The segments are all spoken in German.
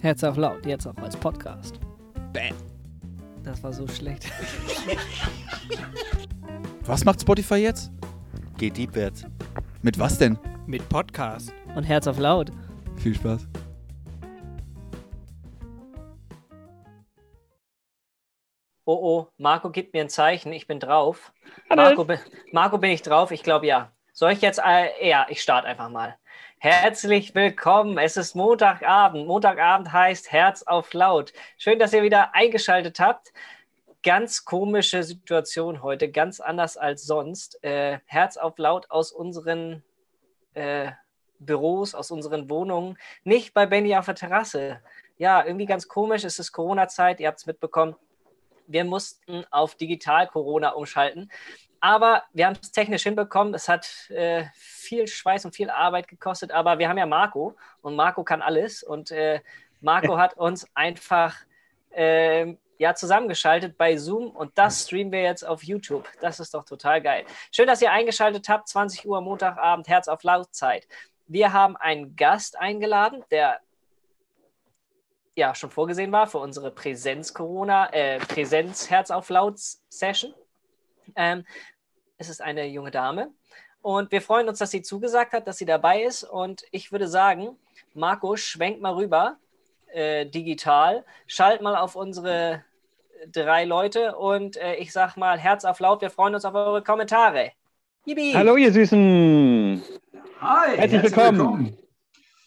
Herz auf laut, jetzt auch als Podcast. Bam. Das war so schlecht. Was macht Spotify jetzt? Geht deepwärts. Mit was denn? Mit Podcast. Und Herz auf laut. Viel Spaß. Oh oh, Marco gibt mir ein Zeichen, ich bin drauf. Marco, Marco bin ich drauf? Ich glaube ja. Soll ich jetzt, äh, ja, ich starte einfach mal. Herzlich willkommen, es ist Montagabend. Montagabend heißt Herz auf laut. Schön, dass ihr wieder eingeschaltet habt. Ganz komische Situation heute, ganz anders als sonst. Äh, Herz auf laut aus unseren äh, Büros, aus unseren Wohnungen, nicht bei Benny auf der Terrasse. Ja, irgendwie ganz komisch, es ist Corona-Zeit, ihr habt es mitbekommen wir mussten auf Digital-Corona umschalten. Aber wir haben es technisch hinbekommen. Es hat äh, viel Schweiß und viel Arbeit gekostet, aber wir haben ja Marco und Marco kann alles. Und äh, Marco hat uns einfach äh, ja, zusammengeschaltet bei Zoom und das streamen wir jetzt auf YouTube. Das ist doch total geil. Schön, dass ihr eingeschaltet habt. 20 Uhr Montagabend, Herz auf Lautzeit. Wir haben einen Gast eingeladen, der ja schon vorgesehen war für unsere Präsenz-Corona, äh, Präsenz-Herz auf Laut-Session. Ähm, es ist eine junge Dame und wir freuen uns, dass sie zugesagt hat, dass sie dabei ist. Und ich würde sagen, Marco, schwenk mal rüber äh, digital, schalt mal auf unsere drei Leute und äh, ich sag mal Herz auf laut. Wir freuen uns auf eure Kommentare. Yippie. Hallo, ihr Süßen. Hi, Herzlich willkommen.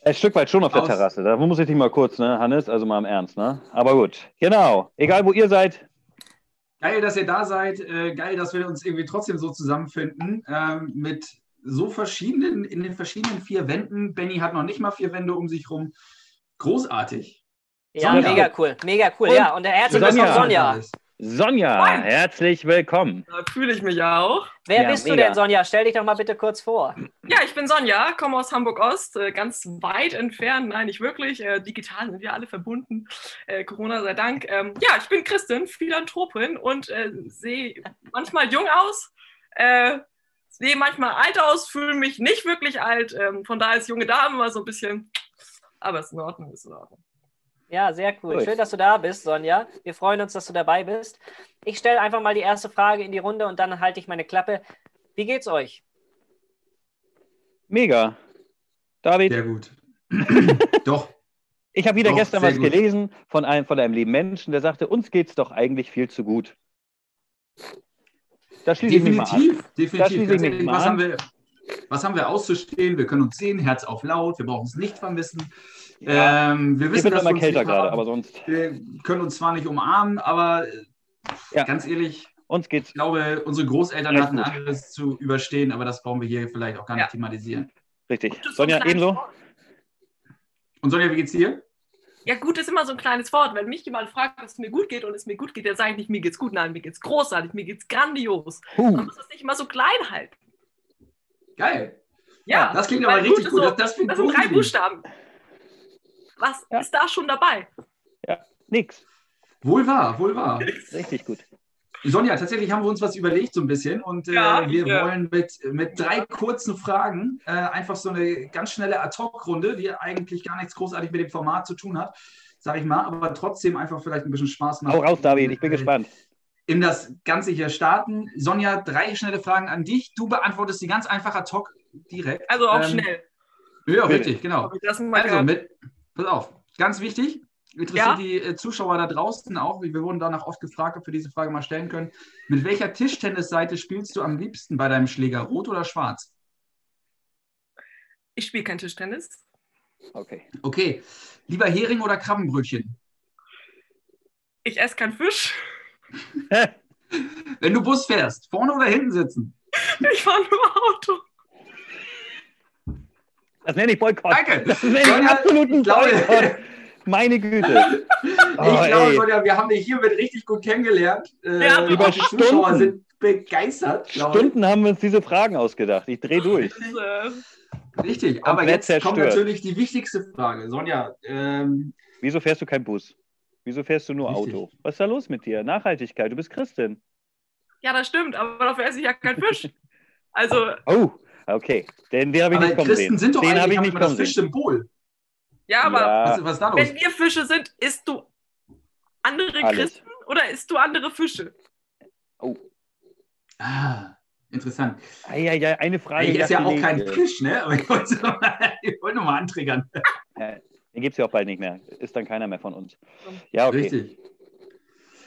Ein Stück weit schon auf der Aus- Terrasse. Da muss ich dich mal kurz, ne, Hannes? Also mal im Ernst, ne? Aber gut. Genau. Egal, wo ihr seid. Geil, dass ihr da seid. Äh, geil, dass wir uns irgendwie trotzdem so zusammenfinden. Ähm, mit so verschiedenen, in den verschiedenen vier Wänden. Benny hat noch nicht mal vier Wände um sich rum. Großartig. Ja, Sonja. mega cool, mega cool. Und ja, und herzlich willkommen, Sonja. Sonja, Moin. herzlich willkommen. Da fühle ich mich auch. Wer Ja, bist du mega. denn, Sonja? Stell dich doch mal bitte kurz vor. Ja, ich bin Sonja, komme aus Hamburg-Ost, äh, ganz weit entfernt. Nein, nicht wirklich. Äh, digital sind wir alle verbunden. Äh, Corona sei Dank. Ähm, ja, ich bin Christin, Philanthropin und sehe manchmal jung aus. Sehe manchmal alt aus, fühle mich nicht wirklich alt. Ähm, von daher ist junge Dame mal so ein bisschen. Aber ist in Ordnung, ist in Ordnung. Ja, sehr cool. Cool. Schön, dass du da bist, Sonja. Wir freuen uns, dass du dabei bist. Ich stelle einfach mal die erste Frage in die Runde und dann halte ich meine Klappe. Wie geht's euch? Mega. David, Sehr gut. Doch. ich habe wieder Doch, gestern was gut. gelesen von einem, von einem lieben Menschen, der sagte, uns geht's doch eigentlich viel zu gut. Da schließe ich mich mal an. Definitiv. Definitiv. schließe ich Ganz mich ehrlich, mal was, an. haben wir, was haben wir auszustehen? Wir können uns sehen, Herz auf laut. Wir brauchen es nicht vermissen. Ja. Ähm, wir Ich wissen, bin dass immer kälter gerade, haben. aber sonst, Wir können uns zwar nicht umarmen, aber äh, Ja. ganz ehrlich, uns geht's Ich glaube, unsere Großeltern hatten gut. anderes zu überstehen, aber das brauchen wir hier vielleicht auch gar nicht Ja. thematisieren. richtig. Sonja, ebenso? Und Sonja, wie geht's dir? Ja, gut ist immer so ein kleines Wort. Wenn mich jemand fragt, ob es mir gut geht und es mir gut geht, dann sage ich nicht, mir geht's gut. Nein, mir geht's großartig, mir geht's grandios. Man Huh. muss das nicht immer so klein halten. Geil. Ja, Das klingt aber richtig gut. So, Das, das das sind drei. Buchstaben. Was Ja. ist da schon dabei? Nix. Wohl wahr, wohl wahr. Richtig gut. Sonja, tatsächlich haben wir uns was überlegt so ein bisschen und äh, Ja, wir ja. wollen mit, mit drei kurzen Fragen äh, einfach so eine ganz schnelle Ad-Hoc-Runde, die eigentlich gar nichts großartig mit dem Format zu tun hat, sage ich mal, aber trotzdem einfach vielleicht ein bisschen Spaß macht. Hau raus, David, ich bin Äh, gespannt. in das Ganze hier starten. Sonja, drei schnelle Fragen an dich. Du beantwortest die ganz einfach ad hoc direkt. Also auch Ähm, schnell. Ja, richtig, genau. Also, gehört. mit, pass auf, ganz wichtig, interessiert Ja? die äh, Zuschauer da draußen auch, wir wurden danach oft gefragt, ob wir diese Frage mal stellen können. Mit welcher Tischtennisseite spielst du am liebsten bei deinem Schläger, rot oder schwarz? ich spiele kein Tischtennis. Okay. Okay, lieber Hering oder Krabbenbrötchen? Ich esse kein Fisch. Wenn du Bus fährst, vorne oder hinten sitzen? Ich fahre nur Auto. Das nenne ich Boykott. Danke. Das nenne ich Sonja, absoluten ich glaube- Boykott. Meine Güte. Oh, ich glaube, ey. Sonja, wir haben dich hiermit richtig gut kennengelernt. Äh, Ja, und über die Zuschauer Stunden. sind begeistert. glaube ich. Stunden haben wir uns diese Fragen ausgedacht. Ich drehe durch. Äh, Richtig, aber jetzt kommt zerstört. natürlich die wichtigste Frage. Sonja, ähm, Wieso fährst du kein Bus? Wieso fährst du nur Richtig. Auto? Was ist da los mit dir? Nachhaltigkeit, du bist Christin. ja, das stimmt, aber dafür esse ich ja kein Fisch. Also, Oh, okay. Den, den habe ich aber nicht kommen Christen sehen. sind doch den habe eigentlich ich nicht das kommen sehen. Fischsymbol. Ja, aber Ja, Was, was ist da los? wenn wir Fische sind, isst du andere Alles. Christen oder isst du andere Fische? Ah, interessant. Ah, ja, ja, eine Frage. Ich esse ja auch kein nächste. Fisch, ne? Aber ich wollte noch mal, ich wollte noch mal antriggern. Ja, den gibt es ja auch bald nicht mehr. Ist dann keiner mehr von uns. Ja, okay. Richtig.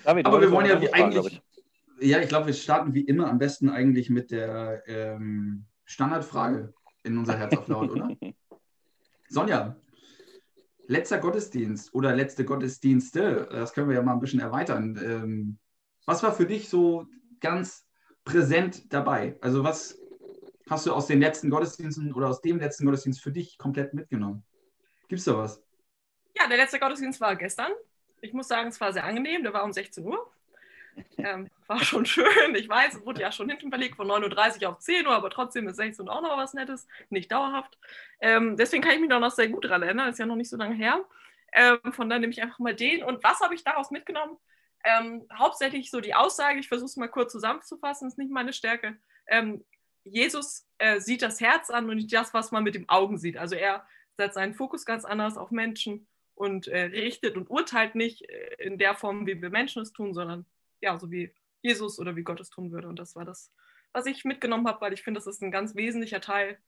David, Aber wir wollen ja wie eigentlich, ja, ich glaube, wir starten wie immer am besten eigentlich mit der ähm, Standardfrage in unser Herz auf laut, oder? Sonja, letzter Gottesdienst oder letzte Gottesdienste, das können wir ja mal ein bisschen erweitern. Ähm, was war für dich so ganz präsent dabei? Also was hast du aus den letzten Gottesdiensten oder aus dem letzten Gottesdienst für dich komplett mitgenommen? Gibt's da was? Ja, der letzte Gottesdienst war gestern. Ich muss sagen, es war sehr angenehm. Der war um 16 Uhr. Ähm, war schon schön. Ich weiß, es wurde ja schon hinten verlegt von 9.30 Uhr auf 10 Uhr, aber trotzdem ist 16 Uhr auch noch was Nettes. Nicht dauerhaft. Ähm, deswegen kann ich mich noch sehr gut dran erinnern. Ist ja noch nicht so lange her. Ähm, von daher nehme ich einfach mal den. Und was habe ich daraus mitgenommen? Ähm, hauptsächlich so die Aussage, ich versuche es mal kurz zusammenzufassen, ist nicht meine Stärke. Ähm, Jesus äh, sieht das Herz an und nicht das, was man mit den Augen sieht. Also er setzt seinen Fokus ganz anders auf Menschen und äh, richtet und urteilt nicht äh, in der Form, wie wir Menschen es tun, sondern ja, so wie Jesus oder wie Gott es tun würde. Und das war das, was ich mitgenommen habe, weil ich finde, das ist ein ganz wesentlicher Teil,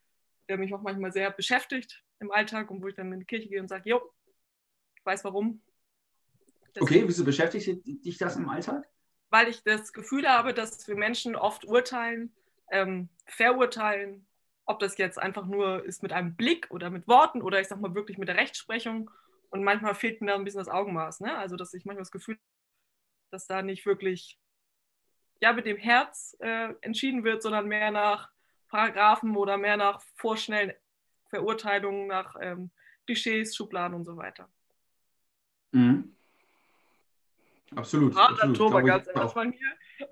der mich auch manchmal sehr beschäftigt im Alltag und wo ich dann in die Kirche gehe und sage, jo, ich weiß warum. Okay, wieso beschäftigt dich das im Alltag? Weil ich das Gefühl habe, dass wir Menschen oft urteilen, ähm, verurteilen, ob das jetzt einfach nur ist mit einem Blick oder mit Worten oder ich sag mal wirklich mit der Rechtsprechung. Und manchmal fehlt mir da ein bisschen das Augenmaß. Ne? Also, dass ich manchmal das Gefühl dass da nicht wirklich ja, mit dem Herz äh, entschieden wird, sondern mehr nach Paragraphen oder mehr nach vorschnellen Verurteilungen, nach ähm, Klischees, Schubladen und so weiter. Mhm. Absolut. Harter absolut. Glaube ich ganz. Anfang hier.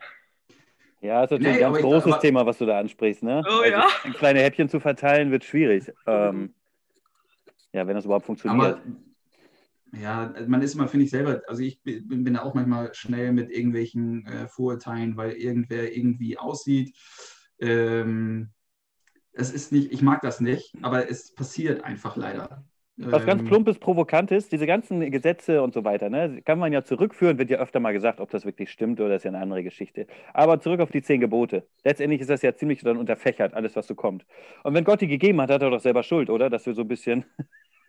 Ja, ist natürlich Nee, ein ganz großes aber- Thema, was du da ansprichst. Ne? Oh, ja. Kleine Häppchen zu verteilen wird schwierig. Ähm, ja, wenn das überhaupt funktioniert. Aber ja, man ist immer, finde ich selber, also ich bin, bin da auch manchmal schnell mit irgendwelchen äh, Vorurteilen, weil irgendwer irgendwie aussieht. Ähm, es ist nicht, ich mag das nicht, aber es passiert einfach leider. Was ganz Ähm, plumpes, provokantes, diese ganzen Gesetze und so weiter, ne, kann man ja zurückführen, wird ja öfter mal gesagt, ob das wirklich stimmt oder ist ja eine andere Geschichte. Aber zurück auf die zehn Gebote. Letztendlich ist das ja ziemlich dann unterfächert, alles, was so kommt. Und wenn Gott die gegeben hat, hat er doch selber Schuld, oder? Dass wir so ein bisschen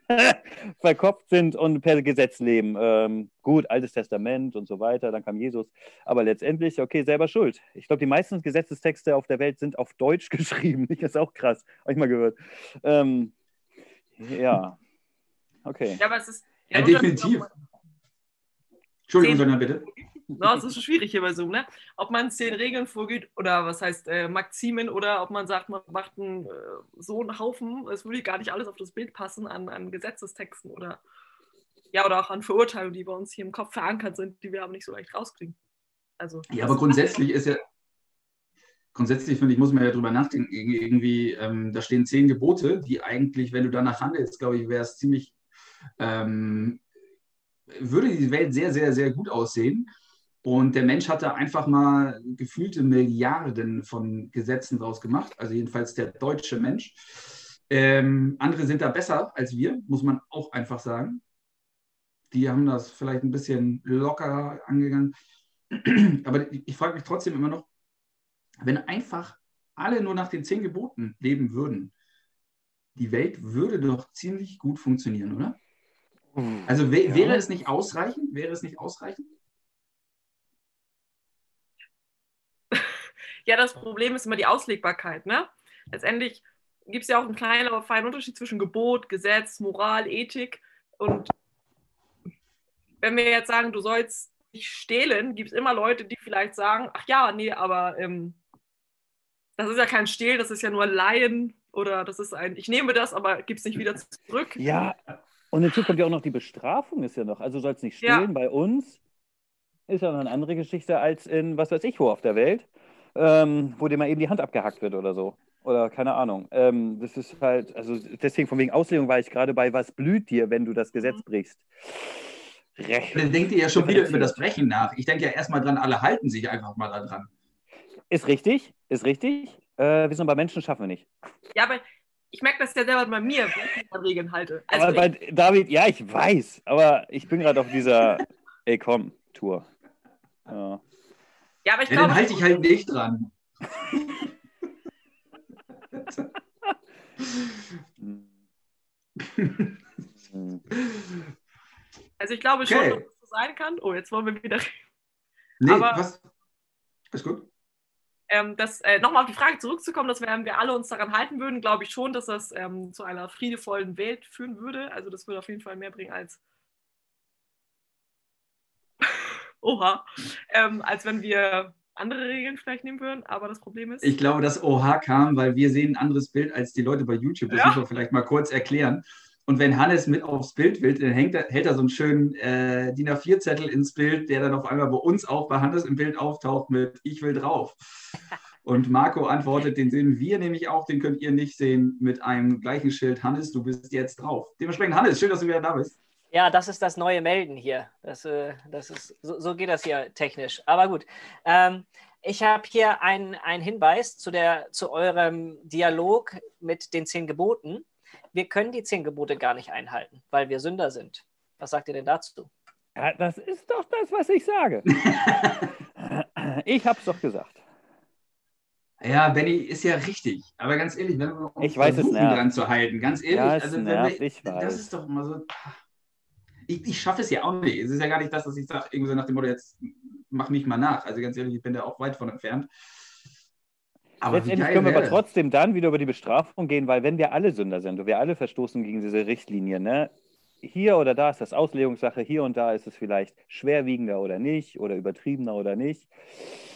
verkopft sind und per Gesetz leben. Ähm, gut, Altes Testament und so weiter, dann kam Jesus. Aber letztendlich, okay, selber Schuld. Ich glaube, die meisten Gesetzestexte auf der Welt sind auf Deutsch geschrieben. Das ist auch krass, habe ich mal gehört. Ähm, ja, okay. Ja, aber es ist. Ja, definitiv. Entschuldigung, Sonja, bitte. es ist schwierig hier bei Zoom, ne? Ob man zehn Regeln vorgeht oder was heißt äh, Maximen oder ob man sagt, man macht einen, äh, so einen Haufen, es würde gar nicht alles auf das Bild passen an, an Gesetzestexten oder ja, oder auch an Verurteilungen, die bei uns hier im Kopf verankert sind, die wir aber nicht so leicht rauskriegen. Also, Ja, aber grundsätzlich ist ja, grundsätzlich finde ich, muss man ja drüber nachdenken. Ir- Irgendwie, ähm, da stehen zehn Gebote, die eigentlich, wenn du danach handelst, glaube ich, wäre es ziemlich, ähm, würde die Welt sehr, sehr, sehr gut aussehen. Und der Mensch hat da einfach mal gefühlte Milliarden von Gesetzen draus gemacht, also jedenfalls der deutsche Mensch. Ähm, andere sind da besser als wir, muss man auch einfach sagen. Die haben das vielleicht ein bisschen lockerer angegangen. Aber ich, frage mich trotzdem immer noch, wenn einfach alle nur nach den zehn Geboten leben würden, die Welt würde doch ziemlich gut funktionieren, oder? Also wä- Ja. wäre es nicht ausreichend? Wäre es nicht ausreichend? Ja, das Problem ist immer die Auslegbarkeit. Ne? Letztendlich gibt es ja auch einen kleinen, aber feinen Unterschied zwischen Gebot, Gesetz, Moral, Ethik. Und wenn wir jetzt sagen, du sollst nicht stehlen, gibt es immer Leute, die vielleicht sagen, ach ja, nee, aber ähm, das ist ja kein Stehlen, das ist ja nur Leihen oder das ist ein, ich nehme das, aber gib es nicht wieder zurück. Ja, und hinzu kommt ja auch noch die Bestrafung, ist ja noch. Also soll es nicht Ja. stehlen bei uns. Ist ja noch eine andere Geschichte als in, was weiß ich, wo auf der Welt, ähm, wo dir mal eben die Hand abgehackt wird oder so. Oder keine Ahnung. Ähm, das ist halt, also deswegen von wegen Auslegung war ich gerade bei, was blüht dir, wenn du das Gesetz brichst? Recht. Dann denkt ihr ja schon wieder über das Brechen nach. Ich denke ja erstmal dran, alle halten sich einfach mal daran. Ist richtig, ist richtig. Äh, wir sind bei Menschen, schaffen wir nicht. Ja, aber ich merke das ja selber bei mir, wenn ich mich an Regeln halte. Also aber bei David, ja, ich weiß, aber ich bin gerade auf dieser Ey komm Tour. Ja. Ja, aber ich Ja, glaube, dann halte ich halt nicht dran. Also ich glaube schon, Okay. dass es so sein kann. Oh, jetzt wollen wir wieder Nee, Aber- was? Ist gut. ähm, das äh, nochmal auf die Frage zurückzukommen, dass wenn wir alle uns daran halten würden, glaube ich schon, dass das ähm, zu einer friedevollen Welt führen würde. Also das würde auf jeden Fall mehr bringen als Oha, ähm, als wenn wir andere Regeln vielleicht nehmen würden. Aber das Problem ist, Ich glaube, das OH kam, weil wir sehen ein anderes Bild als die Leute bei YouTube. Das Ja. müssen wir vielleicht mal kurz erklären. Und wenn Hannes mit aufs Bild will, dann hängt er, hält er so einen schönen äh, DIN A4-Zettel ins Bild, der dann auf einmal bei uns auch bei Hannes im Bild auftaucht mit Ich will drauf. Und Marco antwortet, den sehen wir nämlich auch, den könnt ihr nicht sehen, mit einem gleichen Schild. Hannes, du bist jetzt drauf. Dementsprechend, Hannes, schön, dass du wieder da bist. Ja, das ist das neue Melden hier. Das, äh, das ist, so, so geht das hier technisch. Aber gut. Ähm, ich habe hier einen Hinweis zu, der, zu eurem Dialog mit den zehn Geboten. Wir können die zehn Gebote gar nicht einhalten, weil wir Sünder sind. Was sagt ihr denn dazu? Ja, das ist doch das, was ich sage. ich hab's doch gesagt. Ja, Benny ist ja richtig. Aber ganz ehrlich, wenn wir uns Ich weiß, es versuchen, dran zu halten, ganz ehrlich, Ja, es also nervt, wir, ich weiß. das ist doch immer so. Ich, ich schaffe es ja auch nicht. Es ist ja gar nicht das, was ich sage, irgendwie so nach dem Motto, jetzt mach mich mal nach. Also ganz ehrlich, ich bin da auch weit von entfernt. Aber Letztendlich können wir aber trotzdem dann wieder über die Bestrafung gehen, weil wenn wir alle Sünder sind und wir alle verstoßen gegen diese Richtlinie, ne? hier oder da ist das Auslegungssache, hier und da ist es vielleicht schwerwiegender oder nicht oder übertriebener oder nicht.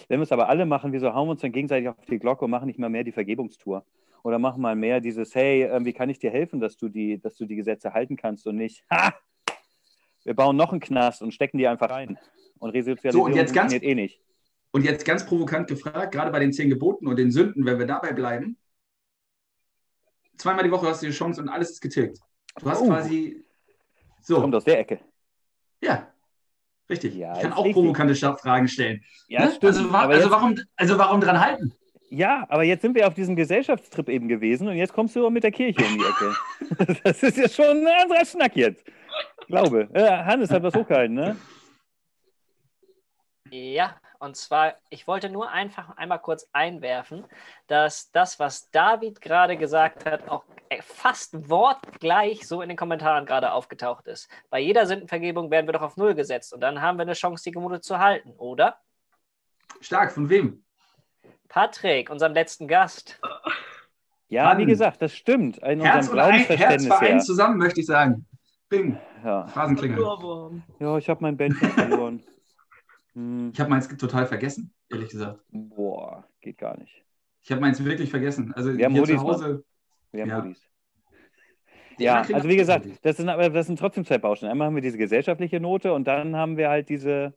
Wenn wir es aber alle machen, wieso hauen wir uns dann gegenseitig auf die Glocke und machen nicht mal mehr die Vergebungstour? Oder machen mal mehr dieses, hey, äh, wie kann ich dir helfen, dass du die, dass du die Gesetze halten kannst und nicht, ha, wir bauen noch einen Knast und stecken die einfach rein. Und Resozialisierung So, und jetzt ganz- eh nicht. Und jetzt ganz provokant gefragt, gerade bei den zehn Geboten und den Sünden, wenn wir dabei bleiben, zweimal die Woche hast du die Chance und alles ist getilgt. Du hast Oh. quasi. Kommt So, aus der Ecke. ja. Richtig. Ja, ich kann auch richtig. provokante Fragen stellen. Ja, Ne? stimmt. Also, wa also, jetzt- warum, also warum dran halten? Ja, aber jetzt sind wir auf diesem Gesellschaftstrip eben gewesen und jetzt kommst du mit der Kirche um die Ecke. Das ist ja schon ein anderer Schnack jetzt. Glaube. Äh, Hannes hat was hochgehalten, ne? Ja, und zwar, ich wollte nur einfach einmal kurz einwerfen, dass das, was David gerade gesagt hat, auch fast wortgleich so in den Kommentaren gerade aufgetaucht ist. Bei jeder Sündenvergebung werden wir doch auf Null gesetzt und dann haben wir eine Chance, die Gebote zu halten, oder? Stark, von wem? Patrick, unserem letzten Gast. Ja, Mann. wie gesagt, das stimmt. In Herz unserem und ein, Herz vereint her. zusammen, möchte ich sagen. Bing, Ja. Phrasenklingel. Ohrwurm. ja, ich habe mein Bändchen verloren. Hm. Ich habe meins total vergessen, ehrlich gesagt. Boah, geht gar nicht. Ich habe meins wirklich vergessen. Also Wir haben hier zu Hoodies, ne? Hause. Wir haben Ja. Hoodies. Die Ja, also wie gesagt, das sind aber das sind trotzdem zwei Baustellen. Einmal haben wir diese gesellschaftliche Note und dann haben wir halt diese.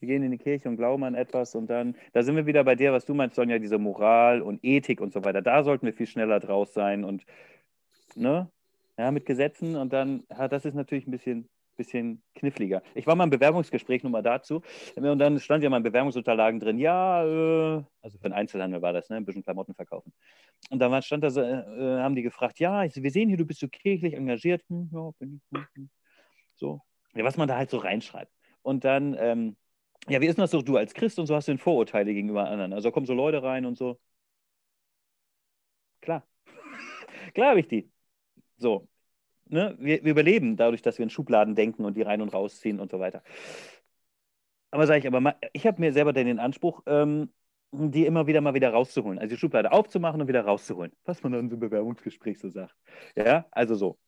Wir gehen in die Kirche und glauben an etwas und dann, da sind wir wieder bei dir, was du meinst, Sonja, diese Moral und Ethik und so weiter. Da sollten wir viel schneller draus sein und, ne, ja, mit Gesetzen und dann, ja, das ist natürlich ein bisschen, bisschen kniffliger. Ich war mal im Bewerbungsgespräch, nur mal dazu, und dann stand ja mal in Bewerbungsunterlagen drin, ja, äh, also für den Einzelhandel war das, ne, ein bisschen Klamotten verkaufen. Und dann stand da äh, äh, haben die gefragt, ja, wir sehen hier, du bist so kirchlich engagiert. Hm, ja, bin ich. Hm. So. Ja, was man da halt so reinschreibt. Und dann, ähm, ja, wie ist denn das so, du als Christ und so hast du denn Vorurteile gegenüber anderen? Also kommen so Leute rein und so. Klar. Klar habe ich die. So. Ne? Wir, wir überleben dadurch, dass wir in Schubladen denken und die rein und rausziehen und so weiter. Aber sage ich, aber mal, ich habe mir selber den Anspruch, ähm, die immer wieder mal wieder rauszuholen. Also die Schublade aufzumachen und wieder rauszuholen. Was man dann im Bewerbungsgespräch so sagt. Ja, also so.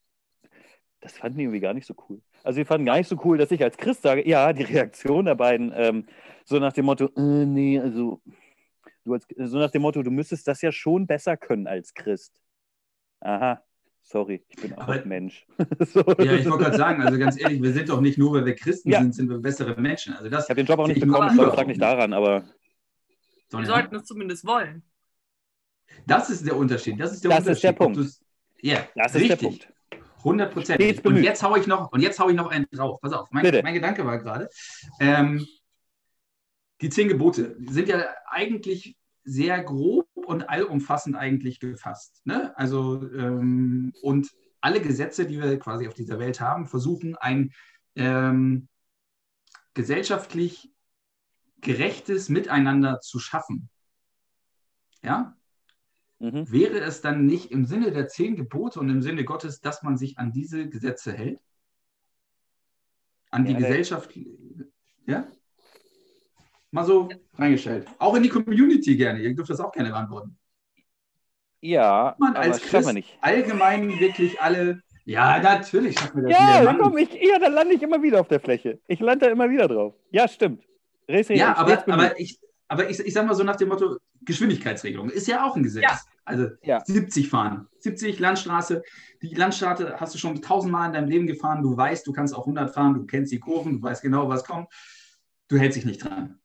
Das fanden die irgendwie gar nicht so cool. Also wir fanden gar nicht so cool, dass ich als Christ sage, ja, die Reaktion der beiden, ähm, so nach dem Motto, äh, nee, also du als, so nach dem Motto, du müsstest das ja schon besser können als Christ. Aha, sorry, ich bin auch Aber- ein Mensch. so, Ja, ich wollte gerade sagen, also ganz ehrlich, wir sind doch nicht nur, weil wir Christen Ja. sind, sind wir bessere Menschen. Also das ich habe den Job auch nicht Ich bekommen, überhaupt frag nicht daran, aber Wir sollten es zumindest wollen. Das ist der Unterschied. Das ist der Das Unterschied. ist der Punkt. Ja, das ist richtig. der Punkt. 100 Prozent. Und jetzt haue ich noch, und jetzt hau ich noch einen drauf. Pass auf, mein, mein Gedanke war gerade. Ähm, die zehn Gebote sind ja eigentlich sehr grob und allumfassend eigentlich gefasst. Ne? Also, ähm, und alle Gesetze, die wir quasi auf dieser Welt haben, versuchen ein ähm, gesellschaftlich gerechtes Miteinander zu schaffen. Ja? Mhm. Wäre es dann nicht im Sinne der zehn Gebote und im Sinne Gottes, dass man sich an diese Gesetze hält? An die Ja, Gesellschaft? Ja? Mal so reingestellt. Auch in die Community gerne. Ihr dürft das auch gerne beantworten. Ja, Man aber als Christ nicht. allgemein wirklich alle. Ja, natürlich wir das. Ja, da komm ich, ja, dann lande ich immer wieder auf der Fläche. Ich lande da immer wieder drauf. Ja, stimmt. Res- Ja, aber, aber, ich, aber ich, ich sag mal so nach dem Motto, Geschwindigkeitsregelung ist ja auch ein Gesetz. Ja. Also Ja. 70 fahren. 70 Landstraße. Die Landstraße hast du schon tausendmal in deinem Leben gefahren. Du weißt, du kannst auch 100 fahren. Du kennst die Kurven. Du weißt genau, was kommt. Du hältst dich nicht dran.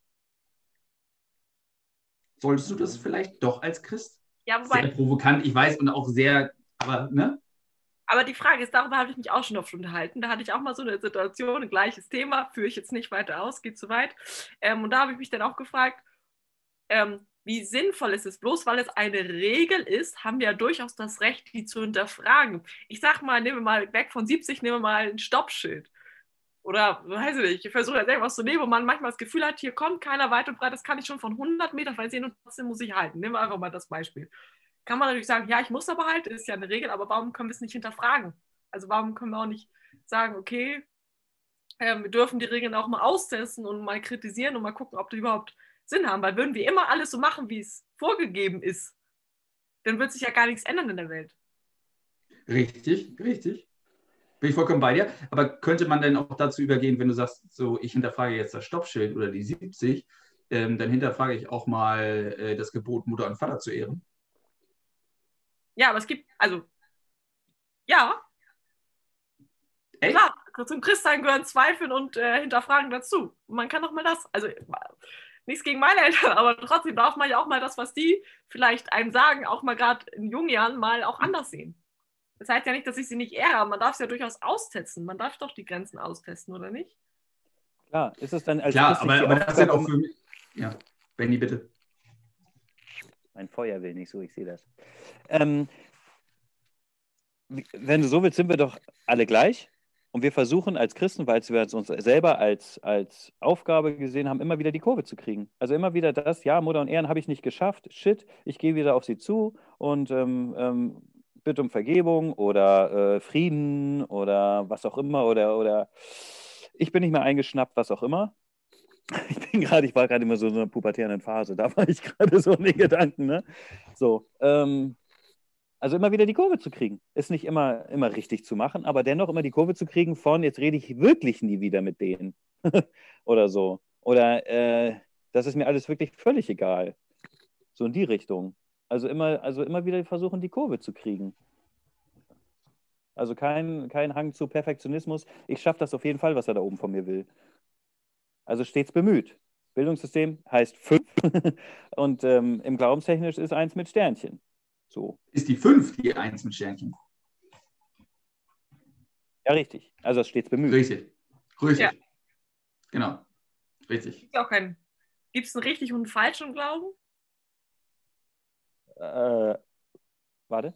Solltest du das vielleicht doch als Christ? Ja, Sehr wobei, provokant, ich weiß, und auch sehr, aber, ne? aber die Frage ist, darüber habe ich mich auch schon oft unterhalten. Da hatte ich auch mal so eine Situation, ein gleiches Thema, führe ich jetzt nicht weiter aus, geht zu weit. Ähm, und da habe ich mich dann auch gefragt, ähm, wie sinnvoll ist es? Bloß weil es eine Regel ist, haben wir ja durchaus das Recht, die zu hinterfragen. Ich sag mal, nehmen wir mal weg von 70, nehmen wir mal ein Stoppschild. Oder, weiß ich nicht, ich versuche jetzt irgendwas zu nehmen, wo man manchmal das Gefühl hat, hier kommt keiner weit und breit, das kann ich schon von 100 Metern sehen und trotzdem muss ich halten. Nehmen wir einfach mal das Beispiel. Kann man natürlich sagen, ja, ich muss aber halten, ist ja eine Regel, aber warum können wir es nicht hinterfragen? Also warum können wir auch nicht sagen, okay, ähm, wir dürfen die Regeln auch mal austesten und mal kritisieren und mal gucken, ob die überhaupt Sinn haben, weil würden wir immer alles so machen, wie es vorgegeben ist, dann wird sich ja gar nichts ändern in der Welt. Richtig, richtig. Bin ich vollkommen bei dir. Aber könnte man denn auch dazu übergehen, wenn du sagst, so, ich hinterfrage jetzt das Stoppschild oder die 70, ähm, dann hinterfrage ich auch mal äh, das Gebot, Mutter und Vater zu ehren? Ja, aber es gibt, also, ja, Echt? klar, zum Christsein gehören Zweifeln und äh, Hinterfragen dazu. Und man kann doch mal das, also nichts gegen meine Eltern, aber trotzdem darf man ja auch mal das, was die vielleicht einem sagen, auch mal gerade in jungen Jahren mal auch anders sehen. Das heißt ja nicht, dass ich sie nicht ehre, aber man darf es ja durchaus austesten. Man darf doch die Grenzen austesten, oder nicht? Klar, ist es dann als Klar, aber, aber das sind Aufgabe- auch für mich. Ja, Benny, bitte. Mein Feuer will nicht so, ich sehe das. Ähm, wenn du so willst, sind wir doch alle gleich. Und wir versuchen als Christen, weil wir es uns selber als, als Aufgabe gesehen haben, immer wieder die Kurve zu kriegen. Also immer wieder das, ja, Mutter und Ehren habe ich nicht geschafft. Shit, ich gehe wieder auf sie zu und ähm, ähm, bitte um Vergebung oder äh, Frieden oder was auch immer. Oder, oder ich bin nicht mehr eingeschnappt, was auch immer. Ich bin gerade, ich war gerade immer so in einer pubertären Phase, da war ich gerade so in den Gedanken, ne? So, ähm, also immer wieder die Kurve zu kriegen. Ist nicht immer, immer richtig zu machen, aber dennoch immer die Kurve zu kriegen von, jetzt rede ich wirklich nie wieder mit denen. Oder so. Oder äh, das ist mir alles wirklich völlig egal. So in die Richtung. Also immer, also immer wieder versuchen, die Kurve zu kriegen. Also kein, kein Hang zu Perfektionismus. Ich schaffe das auf jeden Fall, was er da oben von mir will. Also stets bemüht. Bildungssystem heißt fünf und ähm, im Glaubenstechnisch ist eins mit Sternchen. So. Ist die 5 die 1 mit Sternchen? Ja, richtig. Also stets bemüht. Richtig. Richtig. Ja. Genau. Richtig. Gibt auch keinen. Gibt es einen richtig und einen falschen Glauben? Äh, warte.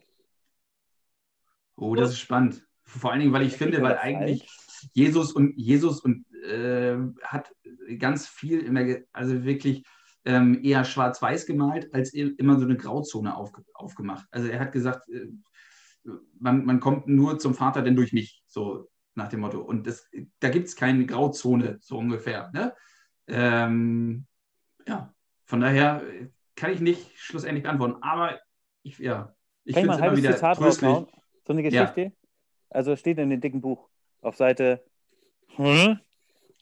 Oh, das ist spannend. Vor allen Dingen, weil ich finde, weil eigentlich Jesus und Jesus und äh, hat ganz viel immer, also wirklich ähm, eher schwarz-weiß gemalt, als immer so eine Grauzone aufge aufgemacht. Also er hat gesagt, äh, man, man kommt nur zum Vater denn durch mich, so nach dem Motto. Und das, da gibt es keine Grauzone, so ungefähr. Ne? Ähm, ja, von daher äh, kann ich nicht schlussendlich beantworten. Aber ich, ja, ich Kann ich finde mal es ein immer wieder Zitat tröstlich. So eine Geschichte? Also es steht in dem dicken Buch auf Seite. Hm?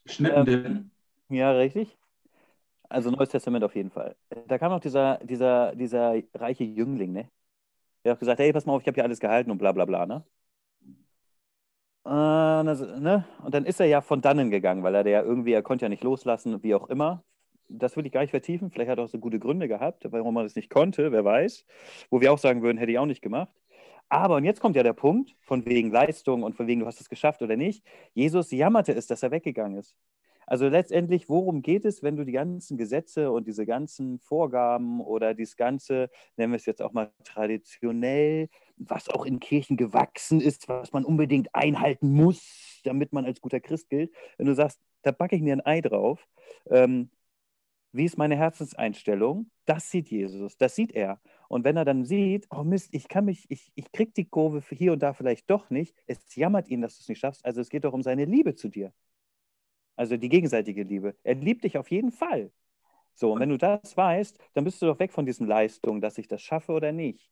Schnippende. Ja, richtig. Also Neues Testament auf jeden Fall. Da kam noch dieser, dieser, dieser reiche Jüngling, ne? Der hat gesagt, hey, pass mal auf, ich habe hier alles gehalten und bla bla bla, ne? Äh, das, ne? Und dann ist er ja von dannen gegangen, weil er der ja irgendwie, er konnte ja nicht loslassen, wie auch immer. Das will ich gar nicht vertiefen. Vielleicht hat er auch so gute Gründe gehabt, warum man das nicht konnte, wer weiß. Wo wir auch sagen würden, hätte ich auch nicht gemacht. Aber, und jetzt kommt ja der Punkt, von wegen Leistung und von wegen, du hast es geschafft oder nicht. Jesus jammerte es, dass er weggegangen ist. Also letztendlich, worum geht es, wenn du die ganzen Gesetze und diese ganzen Vorgaben oder dieses ganze, nennen wir es jetzt auch mal traditionell, was auch in Kirchen gewachsen ist, was man unbedingt einhalten muss, damit man als guter Christ gilt. Wenn du sagst, da packe ich mir ein Ei drauf, ähm, wie ist meine Herzenseinstellung? Das sieht Jesus, das sieht er. Und wenn er dann sieht, oh Mist, ich kann mich, ich, ich krieg die Kurve hier und da vielleicht doch nicht, es jammert ihn, dass du es nicht schaffst. Also es geht doch um seine Liebe zu dir. Also die gegenseitige Liebe. Er liebt dich auf jeden Fall. So, und wenn du das weißt, dann bist du doch weg von diesen Leistungen, dass ich das schaffe oder nicht.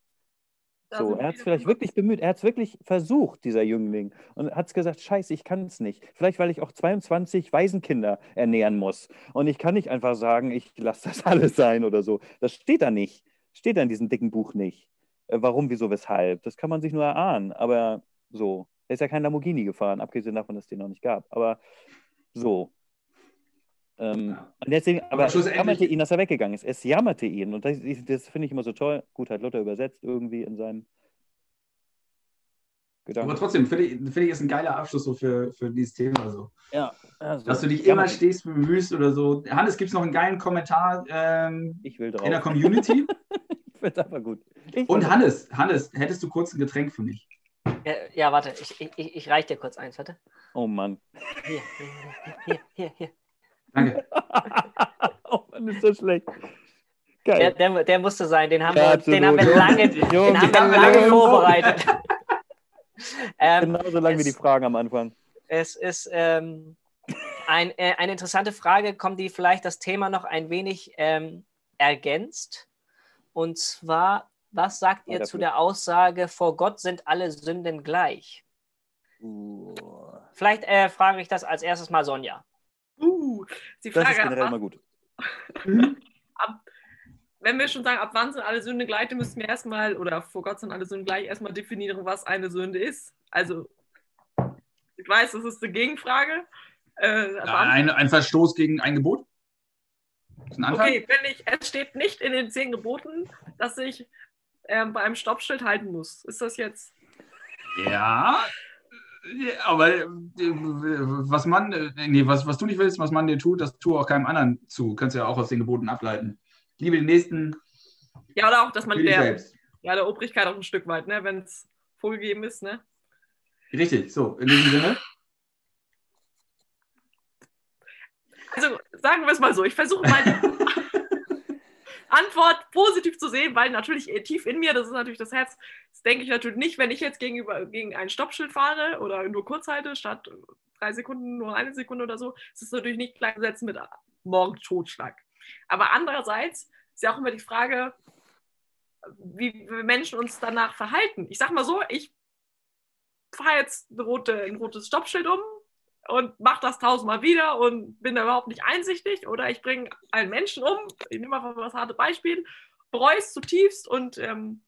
So, er hat es vielleicht wirklich bemüht, er hat es wirklich versucht, dieser Jüngling. Und hat es gesagt, scheiße, ich kann es nicht. Vielleicht, weil ich auch 22 Waisenkinder ernähren muss. Und ich kann nicht einfach sagen, ich lasse das alles sein oder so. Das steht da nicht. Steht da in diesem dicken Buch nicht. Äh, Warum, wieso, weshalb. Das kann man sich nur erahnen. Aber so, er ist ja kein Lamborghini gefahren, abgesehen davon, dass es den noch nicht gab. Aber so. Ähm, Ja. und deswegen, Aber aber es jammerte ihn, dass er weggegangen ist. Es jammerte ihn. Und das, das finde ich immer so toll. Gut, hat Luther übersetzt irgendwie in seinem Gedanken. Aber trotzdem, finde ich, finde ich, ist ein geiler Abschluss so für, für dieses Thema. So. ja, also, Dass du dich immer stets bemühst oder so. Hannes, gibt es noch einen geilen Kommentar ähm, Ich will drauf. in der Community? ich finde aber gut. Ich Und find- Hannes, Hannes, hättest du kurz ein Getränk für mich? Ja, ja warte, ich, ich, ich ich reich dir kurz eins, warte. Oh Mann. Hier, hier, hier, hier. Danke. oh Mann, ist das schlecht. Der, Geil. der, der musste sein, den haben, Ja, wir, den haben wir lange, den haben wir lange vorbereitet. ähm, Genauso lang wie es- die Fragen am Anfang. Es ist ähm, ein, äh, eine interessante Frage, kommt die vielleicht das Thema noch ein wenig ähm, ergänzt. Und zwar, was sagt ihr Weiter zu der Aussage, vor Gott sind alle Sünden gleich? Uh, Vielleicht äh, frage ich das als erstes mal Sonja. Uh, die das ist Frage, generell ab, immer gut. wenn wir schon sagen, ab wann sind alle Sünden gleich, dann müssten wir erstmal, oder vor Gott sind alle Sünden gleich, erstmal definieren, was eine Sünde ist. Also, ich weiß, das ist eine Gegenfrage. Äh, ab Ein, ein Verstoß gegen ein Gebot? Ein okay, wenn ich, es steht nicht in den zehn Geboten, dass ich ähm, bei einem Stoppschild halten muss. Ist das jetzt Ja. Ja, Aber äh, was man, äh, nee, was, was du nicht willst, was man dir tut, das tue auch keinem anderen zu. Kannst du ja auch aus den Geboten ableiten. Liebe den Nächsten Ja, oder auch, dass man der, selbst. ja, der Obrigkeit auch ein Stück weit, ne, wenn es vorgegeben ist, ne? Richtig, so, in diesem Sinne. Also sagen wir es mal so, ich versuche mal Antwort positiv zu sehen, weil natürlich eh tief in mir, das ist natürlich das Herz, das denke ich natürlich nicht, wenn ich jetzt gegenüber gegen ein Stoppschild fahre oder nur kurz halte, statt drei Sekunden nur eine Sekunde oder so, ist es natürlich nicht gleichgesetzt mit morgen Totschlag. Aber andererseits ist ja auch immer die Frage, wie wir Menschen uns danach verhalten. Ich sag mal so, ich fahre jetzt rote, ein rotes Stoppschild um und mache das tausendmal wieder und bin da überhaupt nicht einsichtig oder ich bringe einen Menschen um, ich nehme mal das harte Beispiel, bereue es zutiefst und ähm,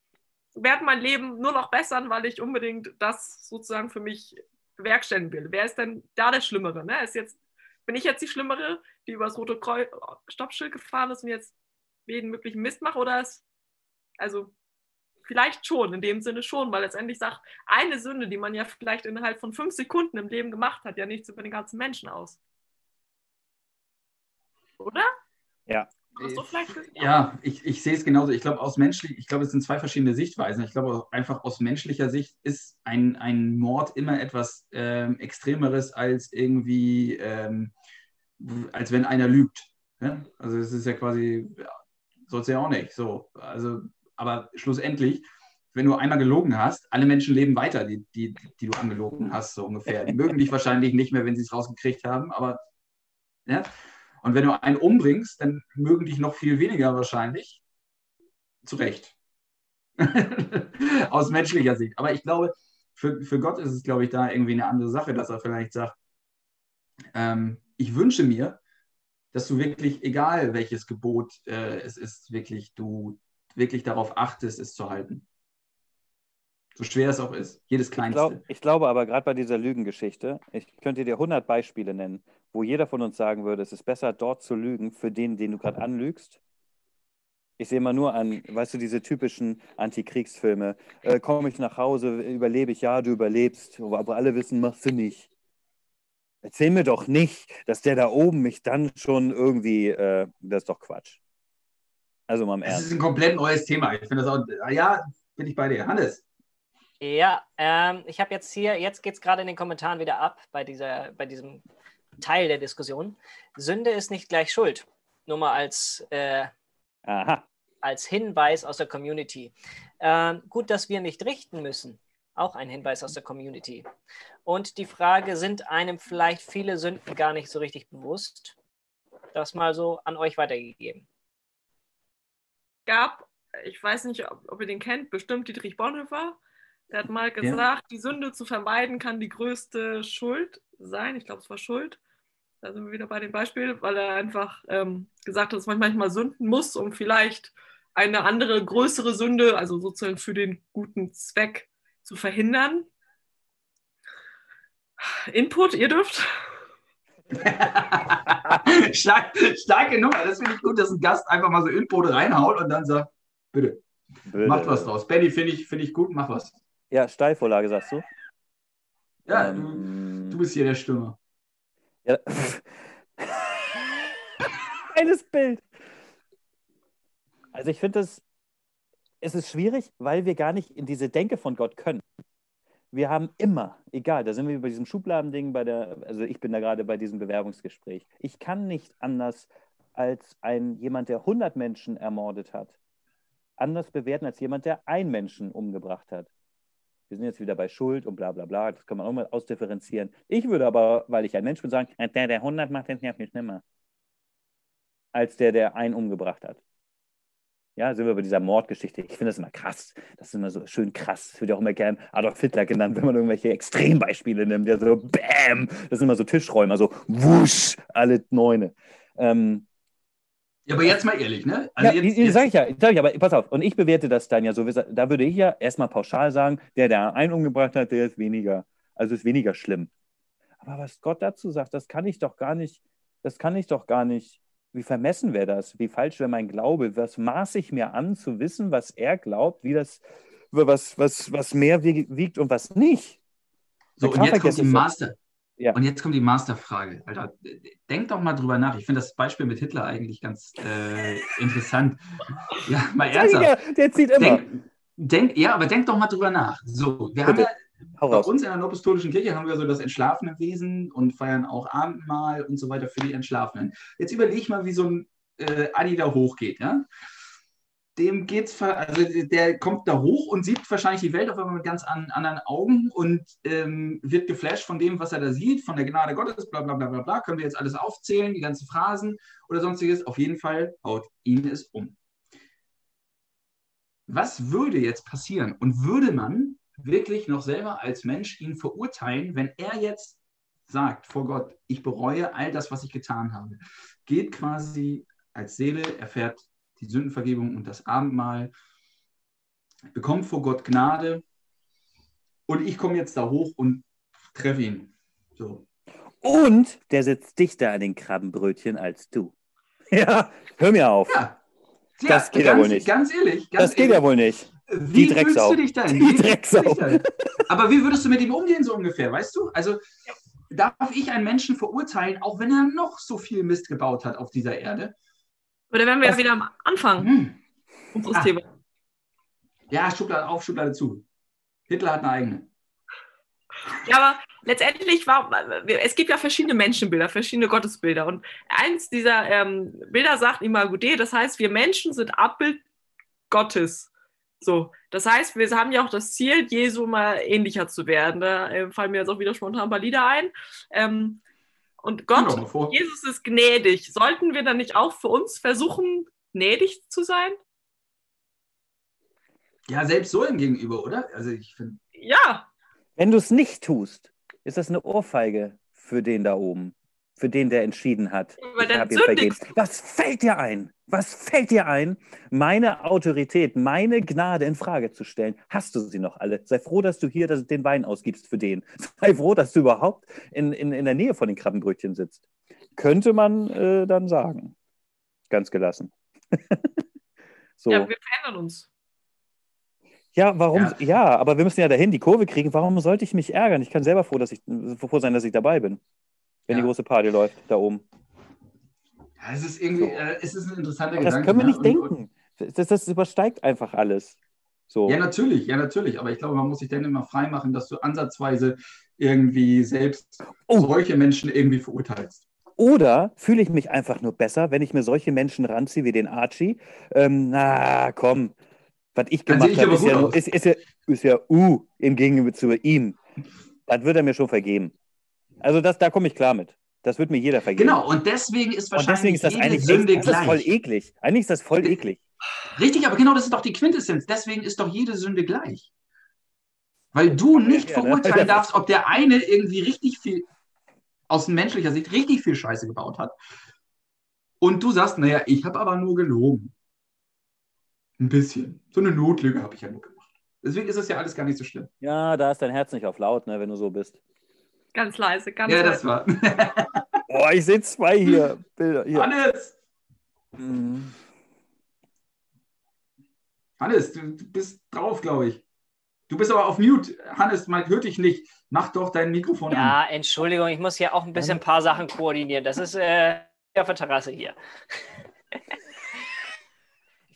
werde mein Leben nur noch bessern, weil ich unbedingt das sozusagen für mich bewerkstelligen will. Wer ist denn da der Schlimmere? Ne? Ist jetzt, bin ich jetzt die Schlimmere, die über das rote Kreu Stoppschild gefahren ist und jetzt jeden möglichen Mist mache oder ist, also Vielleicht schon, in dem Sinne schon, weil letztendlich sagt eine Sünde, die man ja vielleicht innerhalb von fünf Sekunden im Leben gemacht hat, ja nichts über den ganzen Menschen aus. Oder? Ja. Hast du vielleicht gesehen? Ja, ich, ich sehe es genauso. Ich glaube, aus menschlich, ich glaube, es sind zwei verschiedene Sichtweisen. Ich glaube, einfach aus menschlicher Sicht ist ein, ein Mord immer etwas ähm, Extremeres als irgendwie, ähm, als wenn einer lügt. Ne? Also es ist ja quasi, ja, soll es ja auch nicht. So, also, aber schlussendlich, wenn du einmal gelogen hast, alle Menschen leben weiter, die, die, die du angelogen hast, so ungefähr. Die mögen dich wahrscheinlich nicht mehr, wenn sie es rausgekriegt haben, aber ja. Und wenn du einen umbringst, dann mögen dich noch viel weniger wahrscheinlich. Zu Recht. Aus menschlicher Sicht. Aber ich glaube, für, für Gott ist es, glaube ich, da irgendwie eine andere Sache, dass er vielleicht sagt, ähm, ich wünsche mir, dass du wirklich, egal welches Gebot äh, es ist, wirklich du wirklich darauf achtest, es zu halten. So schwer es auch ist. Jedes Ich, Kleinste. glaub, ich glaube aber gerade bei dieser Lügengeschichte, ich könnte dir 100 Beispiele nennen, wo jeder von uns sagen würde, es ist besser dort zu lügen für den, den du gerade anlügst. Ich sehe mal nur an, weißt du, diese typischen Antikriegsfilme. Äh, Komme ich nach Hause, überlebe ich, ja, du überlebst, aber alle wissen, machst du nicht. Erzähl mir doch nicht, dass der da oben mich dann schon irgendwie, äh, das ist doch Quatsch. Also mal im Das ist Ernst. ein komplett neues Thema. Ich finde das auch, ja, bin ich bei dir. Hannes. Ja, ähm, ich habe jetzt hier, jetzt geht es gerade in den Kommentaren wieder ab bei, dieser, bei diesem Teil der Diskussion. Sünde ist nicht gleich Schuld. Nur mal als, äh, als Hinweis aus der Community. Ähm, gut, dass wir nicht richten müssen. Auch ein Hinweis aus der Community. Und die Frage, sind einem vielleicht viele Sünden gar nicht so richtig bewusst? Das mal so an euch weitergegeben. Gab, ich weiß nicht, ob, ob ihr den kennt, bestimmt Dietrich Bonhoeffer. Der hat mal gesagt, die Sünde zu vermeiden kann die größte Schuld sein. Ich glaube, es war Schuld. Da sind wir wieder bei dem Beispiel, weil er einfach ähm, gesagt hat, dass man manchmal sünden muss, um vielleicht eine andere größere Sünde, also sozusagen für den guten Zweck zu verhindern. Input, ihr dürft. Stark, starke Nummer. Das finde ich gut, dass ein Gast einfach mal so Input reinhaut und dann sagt, bitte, Böse. macht was draus. Benny, finde ich, finde ich gut, mach was. Ja, Steilvorlage, sagst du? Ja, Ähm, du, du bist hier der Stürmer. Ja. Geiles Bild. Also ich finde es, es ist schwierig, weil wir gar nicht in diese Denke von Gott können. Wir haben immer, egal, da sind wir bei diesem Schubladending, bei der, also ich bin da gerade bei diesem Bewerbungsgespräch. Ich kann nicht anders als ein jemand, der 100 Menschen ermordet hat, anders bewerten als jemand, der einen Menschen umgebracht hat. Wir sind jetzt wieder bei Schuld und bla bla bla, das kann man auch mal ausdifferenzieren. Ich würde aber, weil ich ein Mensch bin, sagen, der, der 100 macht, den nervt mich schlimmer. Als der, der einen umgebracht hat. Ja, sind wir bei dieser Mordgeschichte. Ich finde das immer krass. Das ist immer so schön krass. Das wird ja auch immer gern Adolf Hitler genannt, wenn man irgendwelche Extrembeispiele nimmt. Der so, bam, das sind immer so Tischräumer, so wusch, alle Neune. Ähm, Ja, aber jetzt mal ehrlich, ne? ja, Also jetzt, jetzt, sag ich ja, sag ich, aber pass auf. Und ich bewerte das dann ja so. Da würde ich ja erstmal pauschal sagen, der, der einen umgebracht hat, der ist weniger, also ist weniger schlimm. Aber was Gott dazu sagt, das kann ich doch gar nicht, das kann ich doch gar nicht. Wie vermessen wäre das? Wie falsch wäre mein Glaube? Was maße ich mir an, zu wissen, was er glaubt, wie das, was, was, was mehr wiegt und was nicht? so, und jetzt kommt die Master. Ja. Und jetzt kommt die Masterfrage. Alter, denk doch mal drüber nach. Ich finde das Beispiel mit Hitler eigentlich ganz äh, interessant. Ja, mal ernsthaft. ja, der zieht immer. Denk, denk, ja, aber denk doch mal drüber nach. So, wir haben Bitte. ja Hau bei uns in der Apostolischen Kirche haben wir so das entschlafene Wesen und feiern auch Abendmahl und so weiter für die Entschlafenen. Jetzt überleg mal, wie so ein äh, Adi da hochgeht, ja? Dem geht's, also der kommt da hoch und sieht wahrscheinlich die Welt auf einmal mit ganz an, anderen Augen und ähm, wird geflasht von dem, was er da sieht, von der Gnade Gottes, bla bla bla bla bla. Können wir jetzt alles aufzählen, die ganzen Phrasen oder sonstiges. Auf jeden Fall haut ihn es um. Was würde jetzt passieren? Und würde man wirklich noch selber als Mensch ihn verurteilen, wenn er jetzt sagt vor Gott, ich bereue all das, was ich getan habe, geht quasi als Seele, erfährt die Sündenvergebung und das Abendmahl, bekommt vor Gott Gnade und ich komme jetzt da hoch und treffe ihn. So. Und der sitzt dichter an den Krabbenbrötchen als du. Ja, hör mir auf. Ja. Das geht ja wohl nicht. Ganz ehrlich. Ganz das geht ehrlich. ja wohl nicht. Wie Die fühlst Drecksau. du dich denn? Die fühlst Drecksau. denn? Aber wie würdest du mit ihm umgehen, so ungefähr, weißt du? Also darf ich einen Menschen verurteilen, auch wenn er noch so viel Mist gebaut hat auf dieser Erde? Oder wenn wir Das- ja wieder am Anfang Hm. unseres Ah. Themas. Ja, Schublade auf, Schublade zu. Hitler hat eine eigene. Ja, aber letztendlich war, es gibt ja verschiedene Menschenbilder, verschiedene Gottesbilder. Und eins dieser ähm, Bilder sagt Imago Dei, das heißt, wir Menschen sind Abbild Gottes. So, das heißt, wir haben ja auch das Ziel, Jesu mal ähnlicher zu werden. Da äh, fallen mir jetzt auch wieder spontan ein paar Lieder ein. Ähm, und Gott, vor. Jesus ist gnädig. Sollten wir dann nicht auch für uns versuchen, gnädig zu sein? Ja, selbst so ihm gegenüber, oder? Also ich finde, Ja, Wenn du es nicht tust, ist das eine Ohrfeige für den da oben. Für den, der entschieden hat. Weil ich vergeben. Was fällt dir ein? Was fällt dir ein, meine Autorität, meine Gnade in Frage zu stellen? Hast du sie noch alle? Sei froh, dass du hier den Wein ausgibst für den. Sei froh, dass du überhaupt in, in, in der Nähe von den Krabbenbrötchen sitzt. Könnte man äh, dann sagen. Ganz gelassen. so. ja, Ja, wir verändern uns. warum? Ja. Ja. aber wir müssen ja dahin die Kurve kriegen. Warum sollte ich mich ärgern? Ich kann selber froh, dass ich, froh sein, dass ich dabei bin. Wenn Ja. die große Party läuft, da oben. Ja, es ist irgendwie, äh, es ist ein interessanter Das Gedanke. können wir ne? nicht Und- und- denken. Das, das übersteigt einfach alles. So. Ja, natürlich, ja, natürlich. Aber ich glaube, man muss sich dann immer freimachen, dass du ansatzweise irgendwie selbst Oh. solche Menschen irgendwie verurteilst. Oder fühle ich mich einfach nur besser, wenn ich mir solche Menschen ranziehe wie den Archie? Ähm, na, komm. Was ich Dann gemacht habe, aber ist ja, ist, ist, ja, ist ja U im Gegensatz zu ihm. Das wird er mir schon vergeben. Also das, da komme ich klar mit. Das wird mir jeder vergeben. Genau, und deswegen ist Und wahrscheinlich deswegen ist das jede eigentlich Sünde echt, das ist voll gleich. eklig. Eigentlich ist das voll eklig. Richtig, aber genau das ist doch die Quintessenz. Deswegen ist doch jede Sünde gleich. Weil du nicht Ja, ne? verurteilen darfst, ob der eine irgendwie richtig viel, aus menschlicher Sicht, richtig viel Scheiße gebaut hat. Und du sagst, naja, ich habe aber nur gelogen. Ein bisschen. So eine Notlüge habe ich ja nur gemacht. Deswegen ist es ja alles gar nicht so schlimm. Ja, da ist dein Herz nicht auf laut, ne, wenn du so bist. Ganz leise, ganz Ja, leise. das war. Boah, ich sehe zwei hier. Bilder. Hier. Hannes! Mhm. Hannes, du, du bist drauf, glaube ich. Du bist aber auf Mute. Hannes, man hört dich nicht. Mach doch dein Mikrofon an. Ja, Entschuldigung, ich muss hier auch ein bisschen ein paar Sachen koordinieren. Das ist äh, auf der Terrasse hier.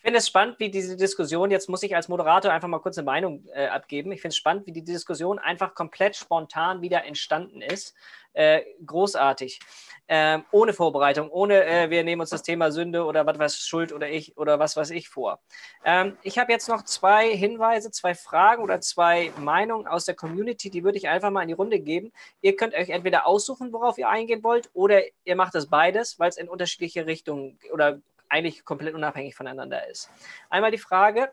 Ich finde es spannend, wie diese Diskussion, jetzt muss ich als Moderator einfach mal kurz eine Meinung äh, abgeben. Ich finde es spannend, wie die Diskussion einfach komplett spontan wieder entstanden ist. Äh, großartig. Ähm, ohne Vorbereitung, ohne äh, wir nehmen uns das Thema Sünde oder was weiß Schuld oder ich oder was weiß ich vor. Ähm, ich habe jetzt noch zwei Hinweise, zwei Fragen oder zwei Meinungen aus der Community, die würde ich einfach mal in die Runde geben. Ihr könnt euch entweder aussuchen, worauf ihr eingehen wollt, oder ihr macht das beides, weil es in unterschiedliche Richtungen oder eigentlich komplett unabhängig voneinander ist. Einmal die Frage,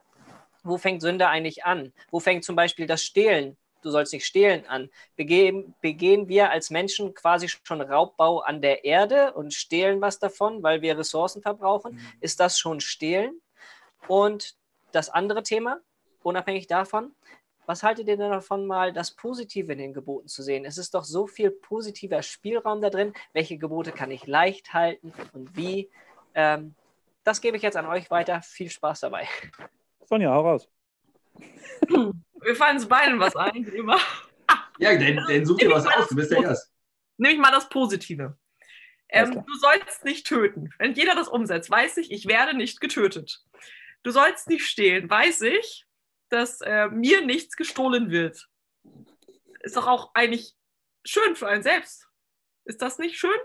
wo fängt Sünde eigentlich an? Wo fängt zum Beispiel das Stehlen, du sollst nicht stehlen, an? Begehen, begehen wir als Menschen quasi schon Raubbau an der Erde und stehlen was davon, weil wir Ressourcen verbrauchen? Ist das schon Stehlen? Und das andere Thema, unabhängig davon, was haltet ihr denn davon, mal das Positive in den Geboten zu sehen? Es ist doch so viel positiver Spielraum da drin. Welche Gebote kann ich leicht halten und wie? Ähm, das gebe ich jetzt an euch weiter. Viel Spaß dabei. Sonja, hau raus. Wir fallen uns beiden was ein, wie immer. Ja, dann, dann such dir was aus. Du bist der Gast. Nehme ich mal das Positive. Ähm, du sollst nicht töten. Wenn jeder das umsetzt, weiß ich, ich werde nicht getötet. Du sollst nicht stehlen, weiß ich, dass äh, mir nichts gestohlen wird. Ist doch auch eigentlich schön für einen selbst. Ist das nicht schön?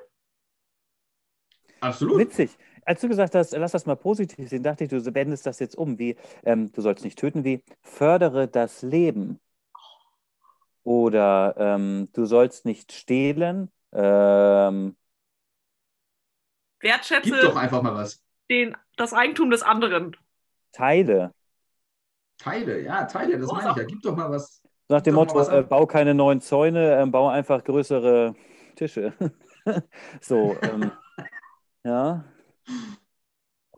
Absolut. Witzig. Als du gesagt hast, lass das mal positiv sehen, dachte ich, du wendest das jetzt um, wie ähm, du sollst nicht töten, wie fördere das Leben. Oder ähm, du sollst nicht stehlen. Ähm, Gib doch Wertschätze einfach mal was. den, das Eigentum des anderen. Teile. Teile, ja, Teile, das meine ich ja. Gib doch mal was. Nach dem Motto, äh, bau keine neuen Zäune, ähm, bau einfach größere Tische. so, ähm, ja.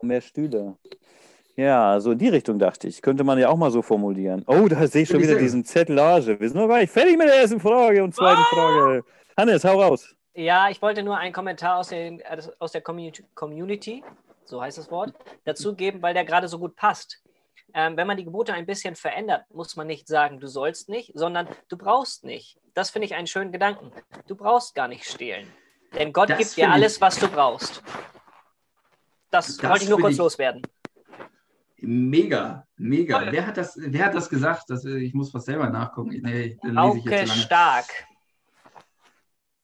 Mehr Stühle. Ja, so in die Richtung dachte ich. Könnte man ja auch mal so formulieren. Oh, da sehe ich schon wieder diesen Zettelage. Wir sind noch gar nicht fertig mit der ersten Frage und zweiten Ah! Frage. Hannes, hau raus. Ja, ich wollte nur einen Kommentar aus, den, aus der Community, so heißt das Wort, dazu geben, weil der gerade so gut passt. Ähm, wenn man die Gebote ein bisschen verändert, muss man nicht sagen, du sollst nicht, sondern du brauchst nicht. Das finde ich einen schönen Gedanken. Du brauchst gar nicht stehlen. Denn Gott Das gibt dir alles, was du brauchst. Das, Das wollte ich nur kurz ich- loswerden. Mega, mega. Toll. Wer hat das, wer hat das gesagt? Das, äh, ich muss was selber nachgucken. Nee, dann lese ich Auke jetzt zu lange. stark.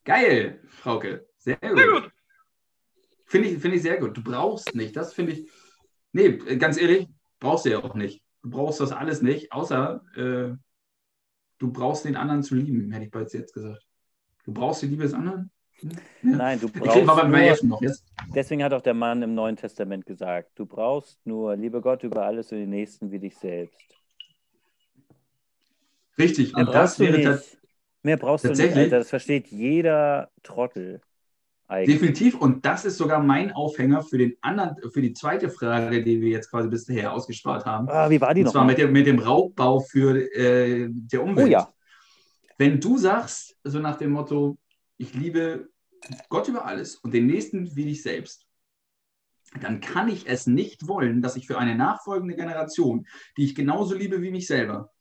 Geil, Frauke. Sehr gut. Sehr gut. Finde ich, finde ich sehr gut. Du brauchst nicht. Das finde ich. Nee, ganz ehrlich, brauchst du ja auch nicht. Du brauchst das alles nicht, außer äh, du brauchst den anderen zu lieben, hätte ich bereits jetzt gesagt. Du brauchst die Liebe des anderen? Nein, du brauchst nur, deswegen hat auch der Mann im Neuen Testament gesagt, du brauchst nur, liebe Gott, über alles und den Nächsten wie dich selbst. Richtig. Mehr Und das wäre nicht. Mehr brauchst du nicht, Tatsächlich? Alter. Das versteht jeder Trottel. Eigentlich. definitiv. Und das ist sogar mein Aufhänger für den anderen, für die zweite Frage, die wir jetzt quasi bisher ausgespart haben. Ah, wie war die Und noch? zwar mal? mit dem, mit dem Raubbau für äh, der Umwelt. Oh ja. Wenn du sagst, so nach dem Motto, ich liebe Gott über alles und den Nächsten wie dich selbst, dann kann ich es nicht wollen, dass ich für eine nachfolgende Generation, die ich genauso liebe wie mich selber,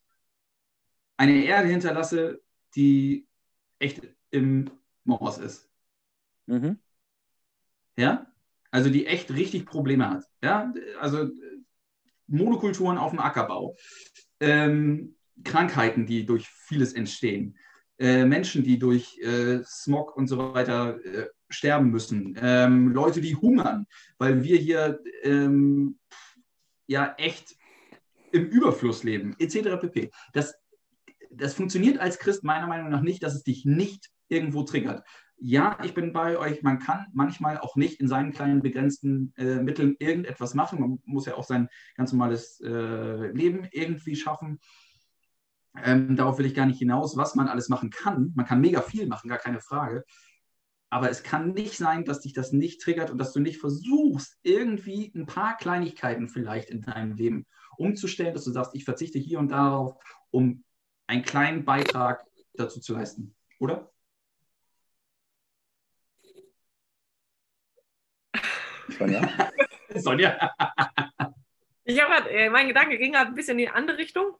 eine Erde hinterlasse, die echt im Moors ist. Mhm. Ja, also die echt richtig Probleme hat. Ja, also Monokulturen auf dem Ackerbau, ähm, Krankheiten, die durch vieles entstehen, äh, Menschen, die durch äh, Smog und so weiter äh, sterben müssen, ähm, Leute, die hungern, weil wir hier ähm, ja echt im Überfluss leben, etc. pp. Das, das funktioniert als Christ meiner Meinung nach nicht, dass es dich nicht irgendwo triggert. Ja, ich bin bei euch, man kann manchmal auch nicht in seinen kleinen begrenzten äh, Mitteln irgendetwas machen. Man muss ja auch sein ganz normales äh, Leben irgendwie schaffen. Ähm, darauf will ich gar nicht hinaus, was man alles machen kann. Man kann mega viel machen, gar keine Frage. Aber es kann nicht sein, dass dich das nicht triggert und dass du nicht versuchst, irgendwie ein paar Kleinigkeiten vielleicht in deinem Leben umzustellen, dass du sagst, ich verzichte hier und darauf, um einen kleinen Beitrag dazu zu leisten. Oder? Sonja? Sonja. Ich habe gerade, äh, mein Gedanke ging gerade ein bisschen in die andere Richtung.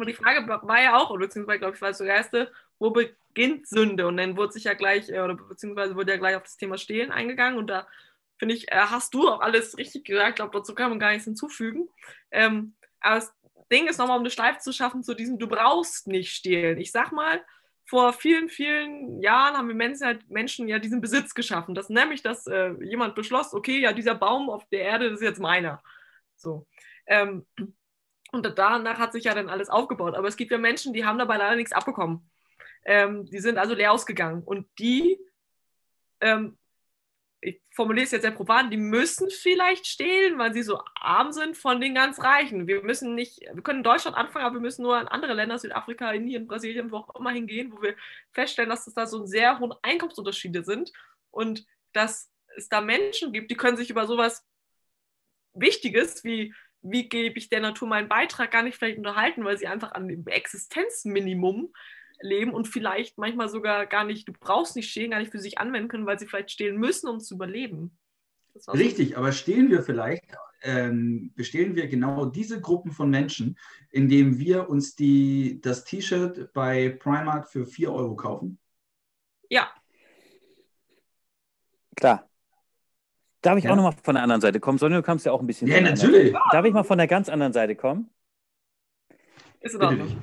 Und die Frage war ja auch, beziehungsweise, glaube ich, war es so die erste, wo beginnt Sünde? Und dann wurde sich ja gleich, äh, oder beziehungsweise wurde ja gleich auf das Thema Stehlen eingegangen. Und da finde ich, äh, hast du auch alles richtig gesagt. Ich glaube, dazu kann man gar nichts hinzufügen. Ähm, aber das Ding ist nochmal, um eine Schleife zu schaffen, zu diesem, du brauchst nicht stehlen. Ich sag mal, vor vielen, vielen Jahren haben wir Menschen, halt, Menschen ja diesen Besitz geschaffen. Das nämlich, dass äh, jemand beschloss, okay, ja, dieser Baum auf der Erde das ist jetzt meiner. So. Ähm, und danach hat sich ja dann alles aufgebaut. Aber es gibt ja Menschen, die haben dabei leider nichts abbekommen. Ähm, die sind also leer ausgegangen. Und die, ähm, ich formuliere es jetzt sehr profan, die müssen vielleicht stehlen, weil sie so arm sind von den ganz Reichen. Wir müssen nicht, wir können in Deutschland anfangen, aber wir müssen nur in andere Länder, Südafrika, Indien, Brasilien, wo auch immer hingehen, wo wir feststellen, dass es da so sehr hohe Einkommensunterschiede sind und dass es da Menschen gibt, die können sich über sowas Wichtiges wie wie gebe ich der Natur meinen Beitrag, gar nicht vielleicht unterhalten, weil sie einfach an dem Existenzminimum leben und vielleicht manchmal sogar gar nicht, du brauchst nicht stehlen, gar nicht für sich anwenden können, weil sie vielleicht stehlen müssen, um zu überleben. Richtig, so. aber stehlen wir vielleicht, ähm, bestehlen wir genau diese Gruppen von Menschen, indem wir uns die, das T-Shirt bei Primark für 4 Euro kaufen? Ja. Klar. Darf ich ja. auch noch mal von der anderen Seite kommen? Sonja, du kannst ja auch ein bisschen. Ja, natürlich. Darf ich mal von der ganz anderen Seite kommen? Ist in Ordnung.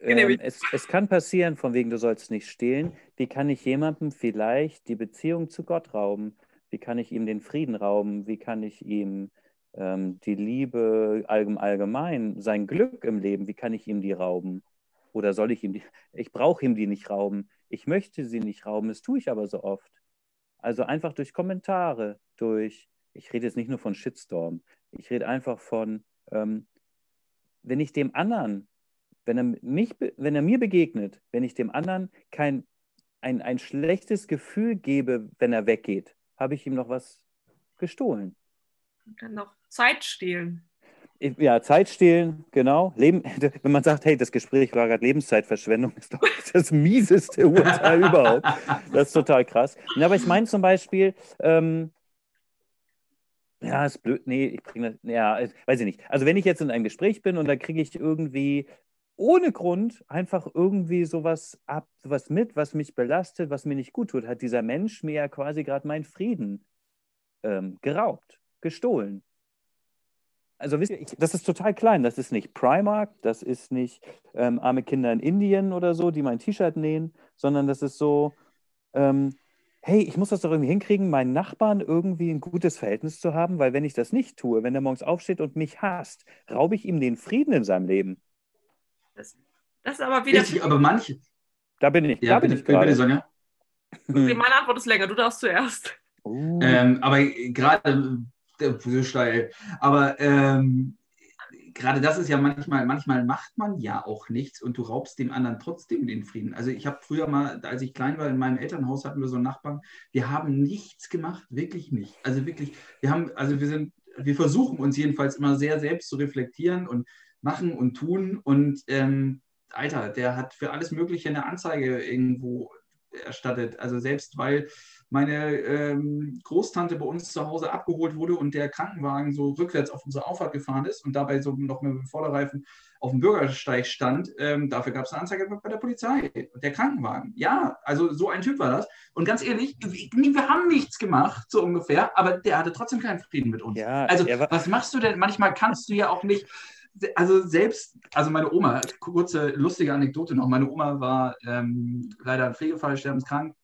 Ähm, es, es, kann passieren, von wegen, du sollst nicht stehlen. Wie kann ich jemandem vielleicht die Beziehung zu Gott rauben? Wie kann ich ihm den Frieden rauben? Wie kann ich ihm ähm, die Liebe allgemein, sein Glück im Leben, wie kann ich ihm die rauben? Oder soll ich ihm die, ich brauche ihm die nicht rauben. Ich möchte sie nicht rauben, das tue ich aber so oft. Also einfach durch Kommentare, durch, ich rede jetzt nicht nur von Shitstorm, ich rede einfach von, ähm, wenn ich dem anderen, wenn er, mich, wenn er mir begegnet, wenn ich dem anderen kein, ein, ein schlechtes Gefühl gebe, wenn er weggeht, habe ich ihm noch was gestohlen. Und dann noch Zeit stehlen. Ja, Zeit stehlen, genau. Leben, wenn man sagt, hey, das Gespräch war gerade Lebenszeitverschwendung, ist doch das mieseste Urteil überhaupt. Das ist total krass. Ja, aber ich meine zum Beispiel, ähm, ja, ist blöd, nee, ich bringe das, ja, weiß ich nicht. Also wenn ich jetzt in einem Gespräch bin und da kriege ich irgendwie ohne Grund einfach irgendwie sowas ab, sowas mit, was mich belastet, was mir nicht gut tut, hat dieser Mensch mir ja quasi gerade meinen Frieden ähm, geraubt, gestohlen. Also wisst ihr, ich, das ist total klein. Das ist nicht Primark, das ist nicht ähm, arme Kinder in Indien oder so, die mein T-Shirt nähen, sondern das ist so, ähm, hey, ich muss das doch irgendwie hinkriegen, meinen Nachbarn irgendwie ein gutes Verhältnis zu haben, weil wenn ich das nicht tue, wenn er morgens aufsteht und mich hasst, raube ich ihm den Frieden in seinem Leben. Das, das ist aber wieder. Richtig, aber manche. Da bin ich. Ja, da bin ich bitte, Sonja. Okay, meine Antwort ist länger, du darfst zuerst. Uh. Ähm, aber gerade so steil. Aber ähm, gerade das ist ja manchmal, manchmal macht man ja auch nichts und du raubst dem anderen trotzdem den Frieden. Also ich habe früher mal, als ich klein war, in meinem Elternhaus hatten wir so einen Nachbarn, wir haben nichts gemacht, wirklich nicht. Also wirklich, wir haben, also wir sind, wir versuchen uns jedenfalls immer sehr selbst zu reflektieren und machen und tun und ähm, Alter, der hat für alles Mögliche eine Anzeige irgendwo erstattet. Also selbst weil meine ähm, Großtante bei uns zu Hause abgeholt wurde und der Krankenwagen so rückwärts auf unsere Auffahrt gefahren ist und dabei so noch mit dem Vorderreifen auf dem Bürgersteig stand, ähm, dafür gab es eine Anzeige bei der Polizei. Der Krankenwagen. Ja, also so ein Typ war das. Und ganz ehrlich, wir, haben nichts gemacht, so ungefähr, aber der hatte trotzdem keinen Frieden mit uns. Ja, also, was machst du denn? Manchmal kannst du ja auch nicht. Also selbst, also meine Oma, kurze lustige Anekdote noch. Meine Oma war ähm, leider ein Pflegefall, sterbenskrank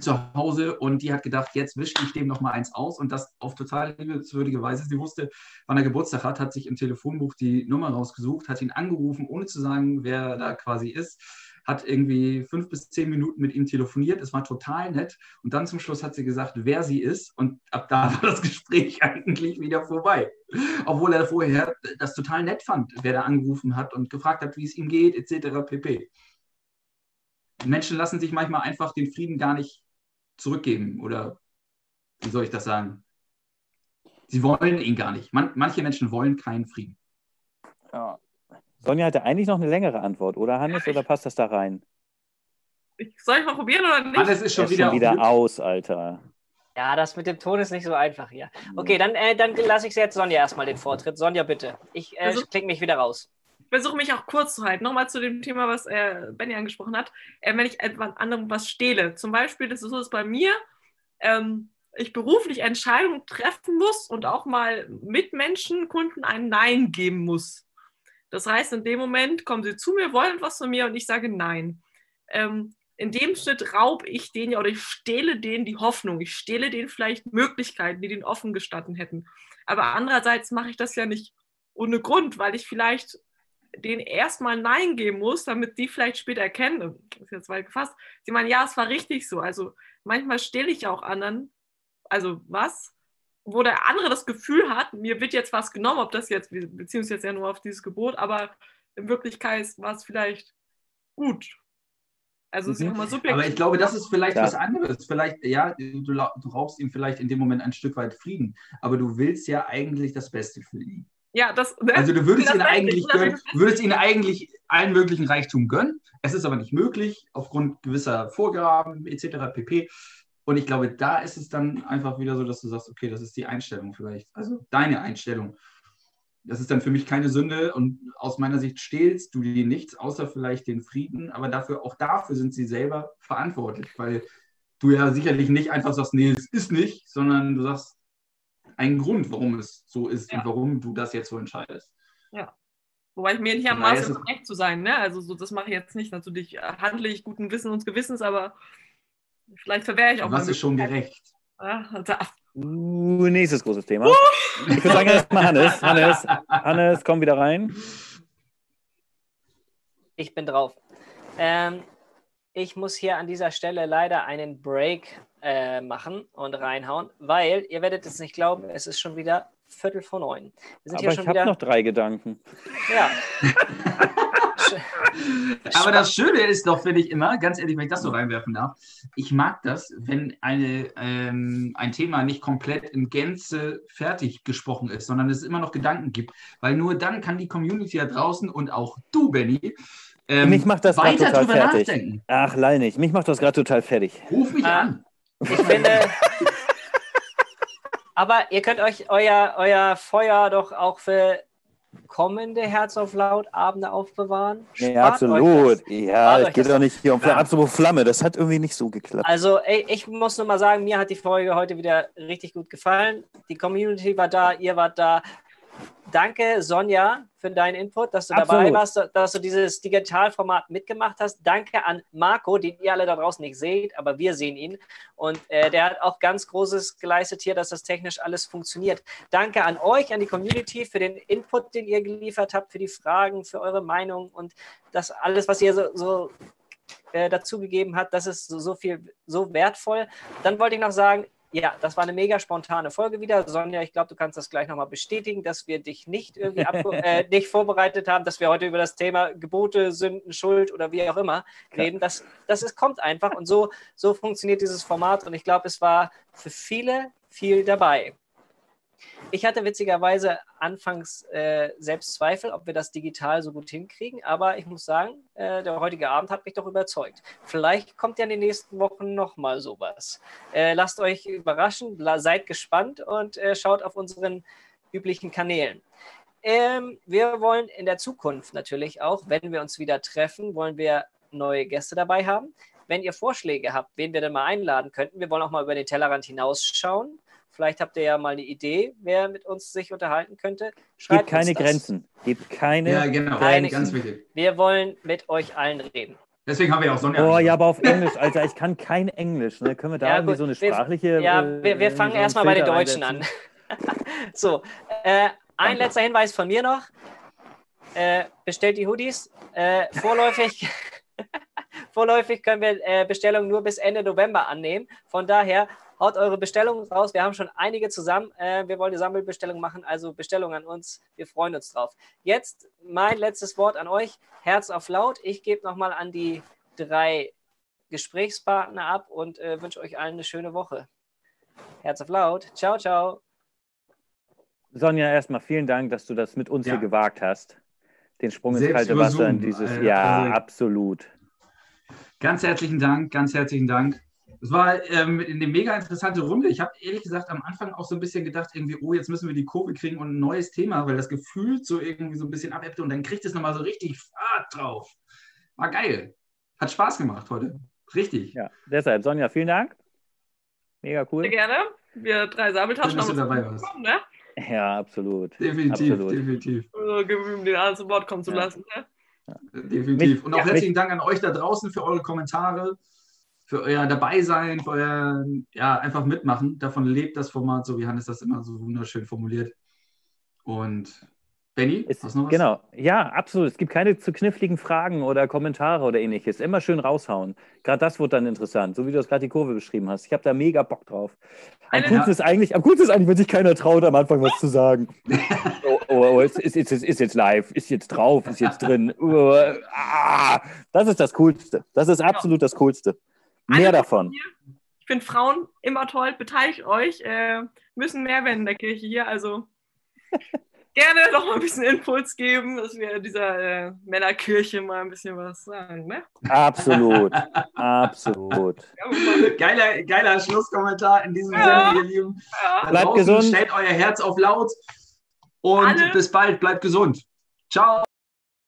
zu Hause und die hat gedacht, jetzt wische ich dem noch mal eins aus und das auf total liebenswürdige Weise. Sie wusste, wann er Geburtstag hat, hat sich im Telefonbuch die Nummer rausgesucht, hat ihn angerufen, ohne zu sagen, wer da quasi ist, hat irgendwie fünf bis zehn Minuten mit ihm telefoniert. Es war total nett und dann zum Schluss hat sie gesagt, wer sie ist und ab da war das Gespräch eigentlich wieder vorbei. Obwohl er vorher das total nett fand, wer da angerufen hat und gefragt hat, wie es ihm geht, etc. pp. Menschen lassen sich manchmal einfach den Frieden gar nicht zurückgeben oder wie soll ich das sagen? Sie wollen ihn gar nicht. Man, manche Menschen wollen keinen Frieden. Ja. Sonja hatte eigentlich noch eine längere Antwort, oder Hannes? Oder passt das da rein? Ich, soll ich mal probieren oder nicht? Alles ist schon wieder, schon wieder aus, Alter. Ja, das mit dem Ton ist nicht so einfach hier. Okay, dann, äh, dann lasse ich jetzt Sonja erstmal den Vortritt. Sonja, bitte. Ich äh, Also- klinge mich wieder raus. Versuche mich auch kurz zu halten. Nochmal zu dem Thema, was äh, Benny angesprochen hat. Äh, wenn ich etwas anderem was stehle, zum Beispiel, das ist so ist bei mir, ähm, ich beruflich Entscheidungen treffen muss und auch mal Mitmenschen, Kunden ein Nein geben muss. Das heißt, in dem Moment kommen sie zu mir, wollen was von mir und ich sage Nein. Ähm, in dem Schritt raube ich denen ja oder ich stehle denen die Hoffnung. Ich stehle denen vielleicht Möglichkeiten, die den offen gestatten hätten. Aber andererseits mache ich das ja nicht ohne Grund, weil ich vielleicht denen erstmal Nein geben muss, damit die vielleicht später erkennen, das ist jetzt weit gefasst, sie meinen, ja, es war richtig so. Also manchmal stehle ich auch anderen, also was, wo der andere das Gefühl hat, mir wird jetzt was genommen, ob das jetzt, wir beziehen uns jetzt ja nur auf dieses Gebot, aber in Wirklichkeit war es vielleicht gut. Also es ist Mhm. auch mal subjektiv. Aber ich glaube, das ist vielleicht Ja. was anderes. Vielleicht, ja, du, du raubst ihm vielleicht in dem Moment ein Stück weit Frieden, aber du willst ja eigentlich das Beste für ihn. Ja, das, ne? Also du würdest Das ihn weiß ich, eigentlich gönnen, würdest ihn eigentlich allen möglichen Reichtum gönnen. Es ist aber nicht möglich aufgrund gewisser Vorgaben etc. pp. Und ich glaube, da ist es dann einfach wieder so, dass du sagst, okay, das ist die Einstellung vielleicht. Also deine Einstellung. Das ist dann für mich keine Sünde und aus meiner Sicht stehlst du dir nichts, außer vielleicht den Frieden, aber dafür, auch dafür sind sie selber verantwortlich, weil du ja sicherlich nicht einfach sagst, nee, es ist nicht, sondern du sagst einen Grund, warum es so ist Ja. und warum du das jetzt so entscheidest. Wobei ich mir nicht am Von daher Maß ist ist, echt zu sein, ne? Also so, das mache ich jetzt nicht. Natürlich äh, handle ich guten Wissen und Gewissens, aber vielleicht verwehre ich auch Was ist schon gerecht? Da. Uh, nächstes großes Thema. Ich würde sagen, erstmal Hannes. Hannes, Hannes, komm wieder rein. Ich bin drauf. Ähm, ich muss hier an dieser Stelle leider einen Break äh, machen und reinhauen, weil ihr werdet es nicht glauben, es ist schon wieder Viertel vor neun. Wir sind Aber hier ich habe wieder. noch drei Gedanken. Ja. Aber das Schöne ist doch, finde ich immer, ganz ehrlich, wenn ich das so reinwerfen darf, ich mag das, wenn eine, ähm, ein Thema nicht komplett in Gänze fertig gesprochen ist, sondern es immer noch Gedanken gibt. Weil nur dann kann die Community da draußen und auch du, Benny, ähm, Mich macht das weiter total drüber fertig. nachdenken. Ach, nicht. Mich macht das gerade total fertig. Ruf mich Ah. an. Ich finde. Aber ihr könnt euch euer, euer Feuer doch auch für kommende Herz auf Laut Abende aufbewahren. Spart euch absolut. Ja, es geht doch nicht hier um Ja. Apropos Flamme. Das hat irgendwie nicht so geklappt. Also, ey, ich muss nur mal sagen, mir hat die Folge heute wieder richtig gut gefallen. Die Community war da, ihr wart da. Danke, Sonja, für deinen Input, dass du dabei Absolut. warst, dass du dieses Digitalformat mitgemacht hast. Danke an Marco, den ihr alle da draußen nicht seht, aber wir sehen ihn. Und äh, der hat auch ganz Großes geleistet hier, dass das technisch alles funktioniert. Danke an euch, an die Community für den Input, den ihr geliefert habt, für die Fragen, für eure Meinung und das alles, was ihr so, so äh, dazugegeben hat. Das ist so, so viel, so wertvoll. Dann wollte ich noch sagen, ja, das war eine mega spontane Folge wieder. Sonja, ich glaube, du kannst das gleich nochmal bestätigen, dass wir dich nicht irgendwie äh, nicht vorbereitet haben, dass wir heute über das Thema Gebote, Sünden, Schuld oder wie auch immer reden. Das, das ist, kommt einfach und so, so funktioniert dieses Format und ich glaube, es war für viele viel dabei. Ich hatte witzigerweise anfangs äh, selbst Zweifel, ob wir das digital so gut hinkriegen, aber ich muss sagen, äh, der heutige Abend hat mich doch überzeugt. Vielleicht kommt ja in den nächsten Wochen nochmal sowas. Äh, lasst euch überraschen, seid gespannt und äh, schaut auf unseren üblichen Kanälen. Ähm, wir wollen in der Zukunft natürlich auch, wenn wir uns wieder treffen, wollen wir neue Gäste dabei haben. Wenn ihr Vorschläge habt, wen wir denn mal einladen könnten, wir wollen auch mal über den Tellerrand hinausschauen. Vielleicht habt ihr ja mal eine Idee, wer mit uns sich unterhalten könnte. Schreibt Gibt keine Grenzen. Gibt keine Ja, genau. Keine, Ganz wichtig. Wir wollen mit euch allen reden. Deswegen haben wir auch Sonja. Oh ja, aber auf Englisch, Alter, ich kann kein Englisch. Ne? Können wir da Ja, irgendwie gut, so eine wir- sprachliche. Ja, äh, wir, wir so fangen einen erstmal bei den Deutschen an. einsetzen? so, äh, ein letzter Hinweis von mir noch. Äh, bestellt die Hoodies. Äh, vorläufig, vorläufig können wir äh, Bestellungen nur bis Ende November annehmen. Von daher haut eure Bestellungen raus. Wir haben schon einige zusammen. Äh, wir wollen eine Sammelbestellung machen, also Bestellungen an uns. Wir freuen uns drauf. Jetzt mein letztes Wort an euch. Herz auf laut. Ich gebe nochmal an die drei Gesprächspartner ab und äh, wünsche euch allen eine schöne Woche. Herz auf laut. Ciao, ciao. Sonja, erstmal vielen Dank, dass du das mit uns Ja. hier gewagt hast. Den Sprung ins kalte Wasser in dieses. Alter, ja, absolut. Ganz herzlichen Dank, ganz herzlichen Dank. Es war ähm, eine mega interessante Runde. Ich habe ehrlich gesagt am Anfang auch so ein bisschen gedacht, irgendwie, oh, jetzt müssen wir die Kurve kriegen und ein neues Thema, weil das gefühlt so irgendwie so ein bisschen abebbte und dann kriegt es nochmal so richtig Fahrt drauf. War geil. Hat Spaß gemacht heute. Richtig. Ja, deshalb, Sonja, vielen Dank. Mega cool. Sehr gerne. Wir drei Sabeltaschen haben dabei warst. bekommen, ne? Ja, absolut. Definitiv, Absolut. definitiv. Also, um den anderen zu Wort kommen zu Ja. lassen. Ne? Definitiv. Mich- und auch ja, herzlichen Dank an euch da draußen für eure Kommentare, für euer Dabeisein, für euer ja, einfach mitmachen. Davon lebt das Format, so wie Hannes das immer so wunderschön formuliert. Und Benny, Es, hast du noch was? genau, ja, absolut. Es gibt keine zu kniffligen Fragen oder Kommentare oder ähnliches. Immer schön raushauen. Gerade das wird dann interessant, so wie du das gerade die Kurve beschrieben hast. Ich habe da mega Bock drauf. Am coolsten, ist eigentlich, am coolsten ist eigentlich, wenn sich keiner traut, am Anfang was zu sagen. oh, oh, oh, ist, ist, ist, ist jetzt live, ist jetzt drauf, ist jetzt drin. Uh, ah, das ist das Coolste. Das ist absolut das Coolste. Mehr Eine davon. Ich finde Frauen immer toll. Beteiligt euch. Äh, müssen mehr werden in der Kirche hier. Also gerne noch mal ein bisschen Impuls geben, dass wir dieser äh, Männerkirche mal ein bisschen was sagen. Ne? Absolut. Absolut. Geiler, geiler Schlusskommentar in diesem Ja. Sinne, ihr Lieben. ja. Bleibt gesund. Stellt euer Herz auf laut und Alle- bis bald. Bleibt gesund. Ciao.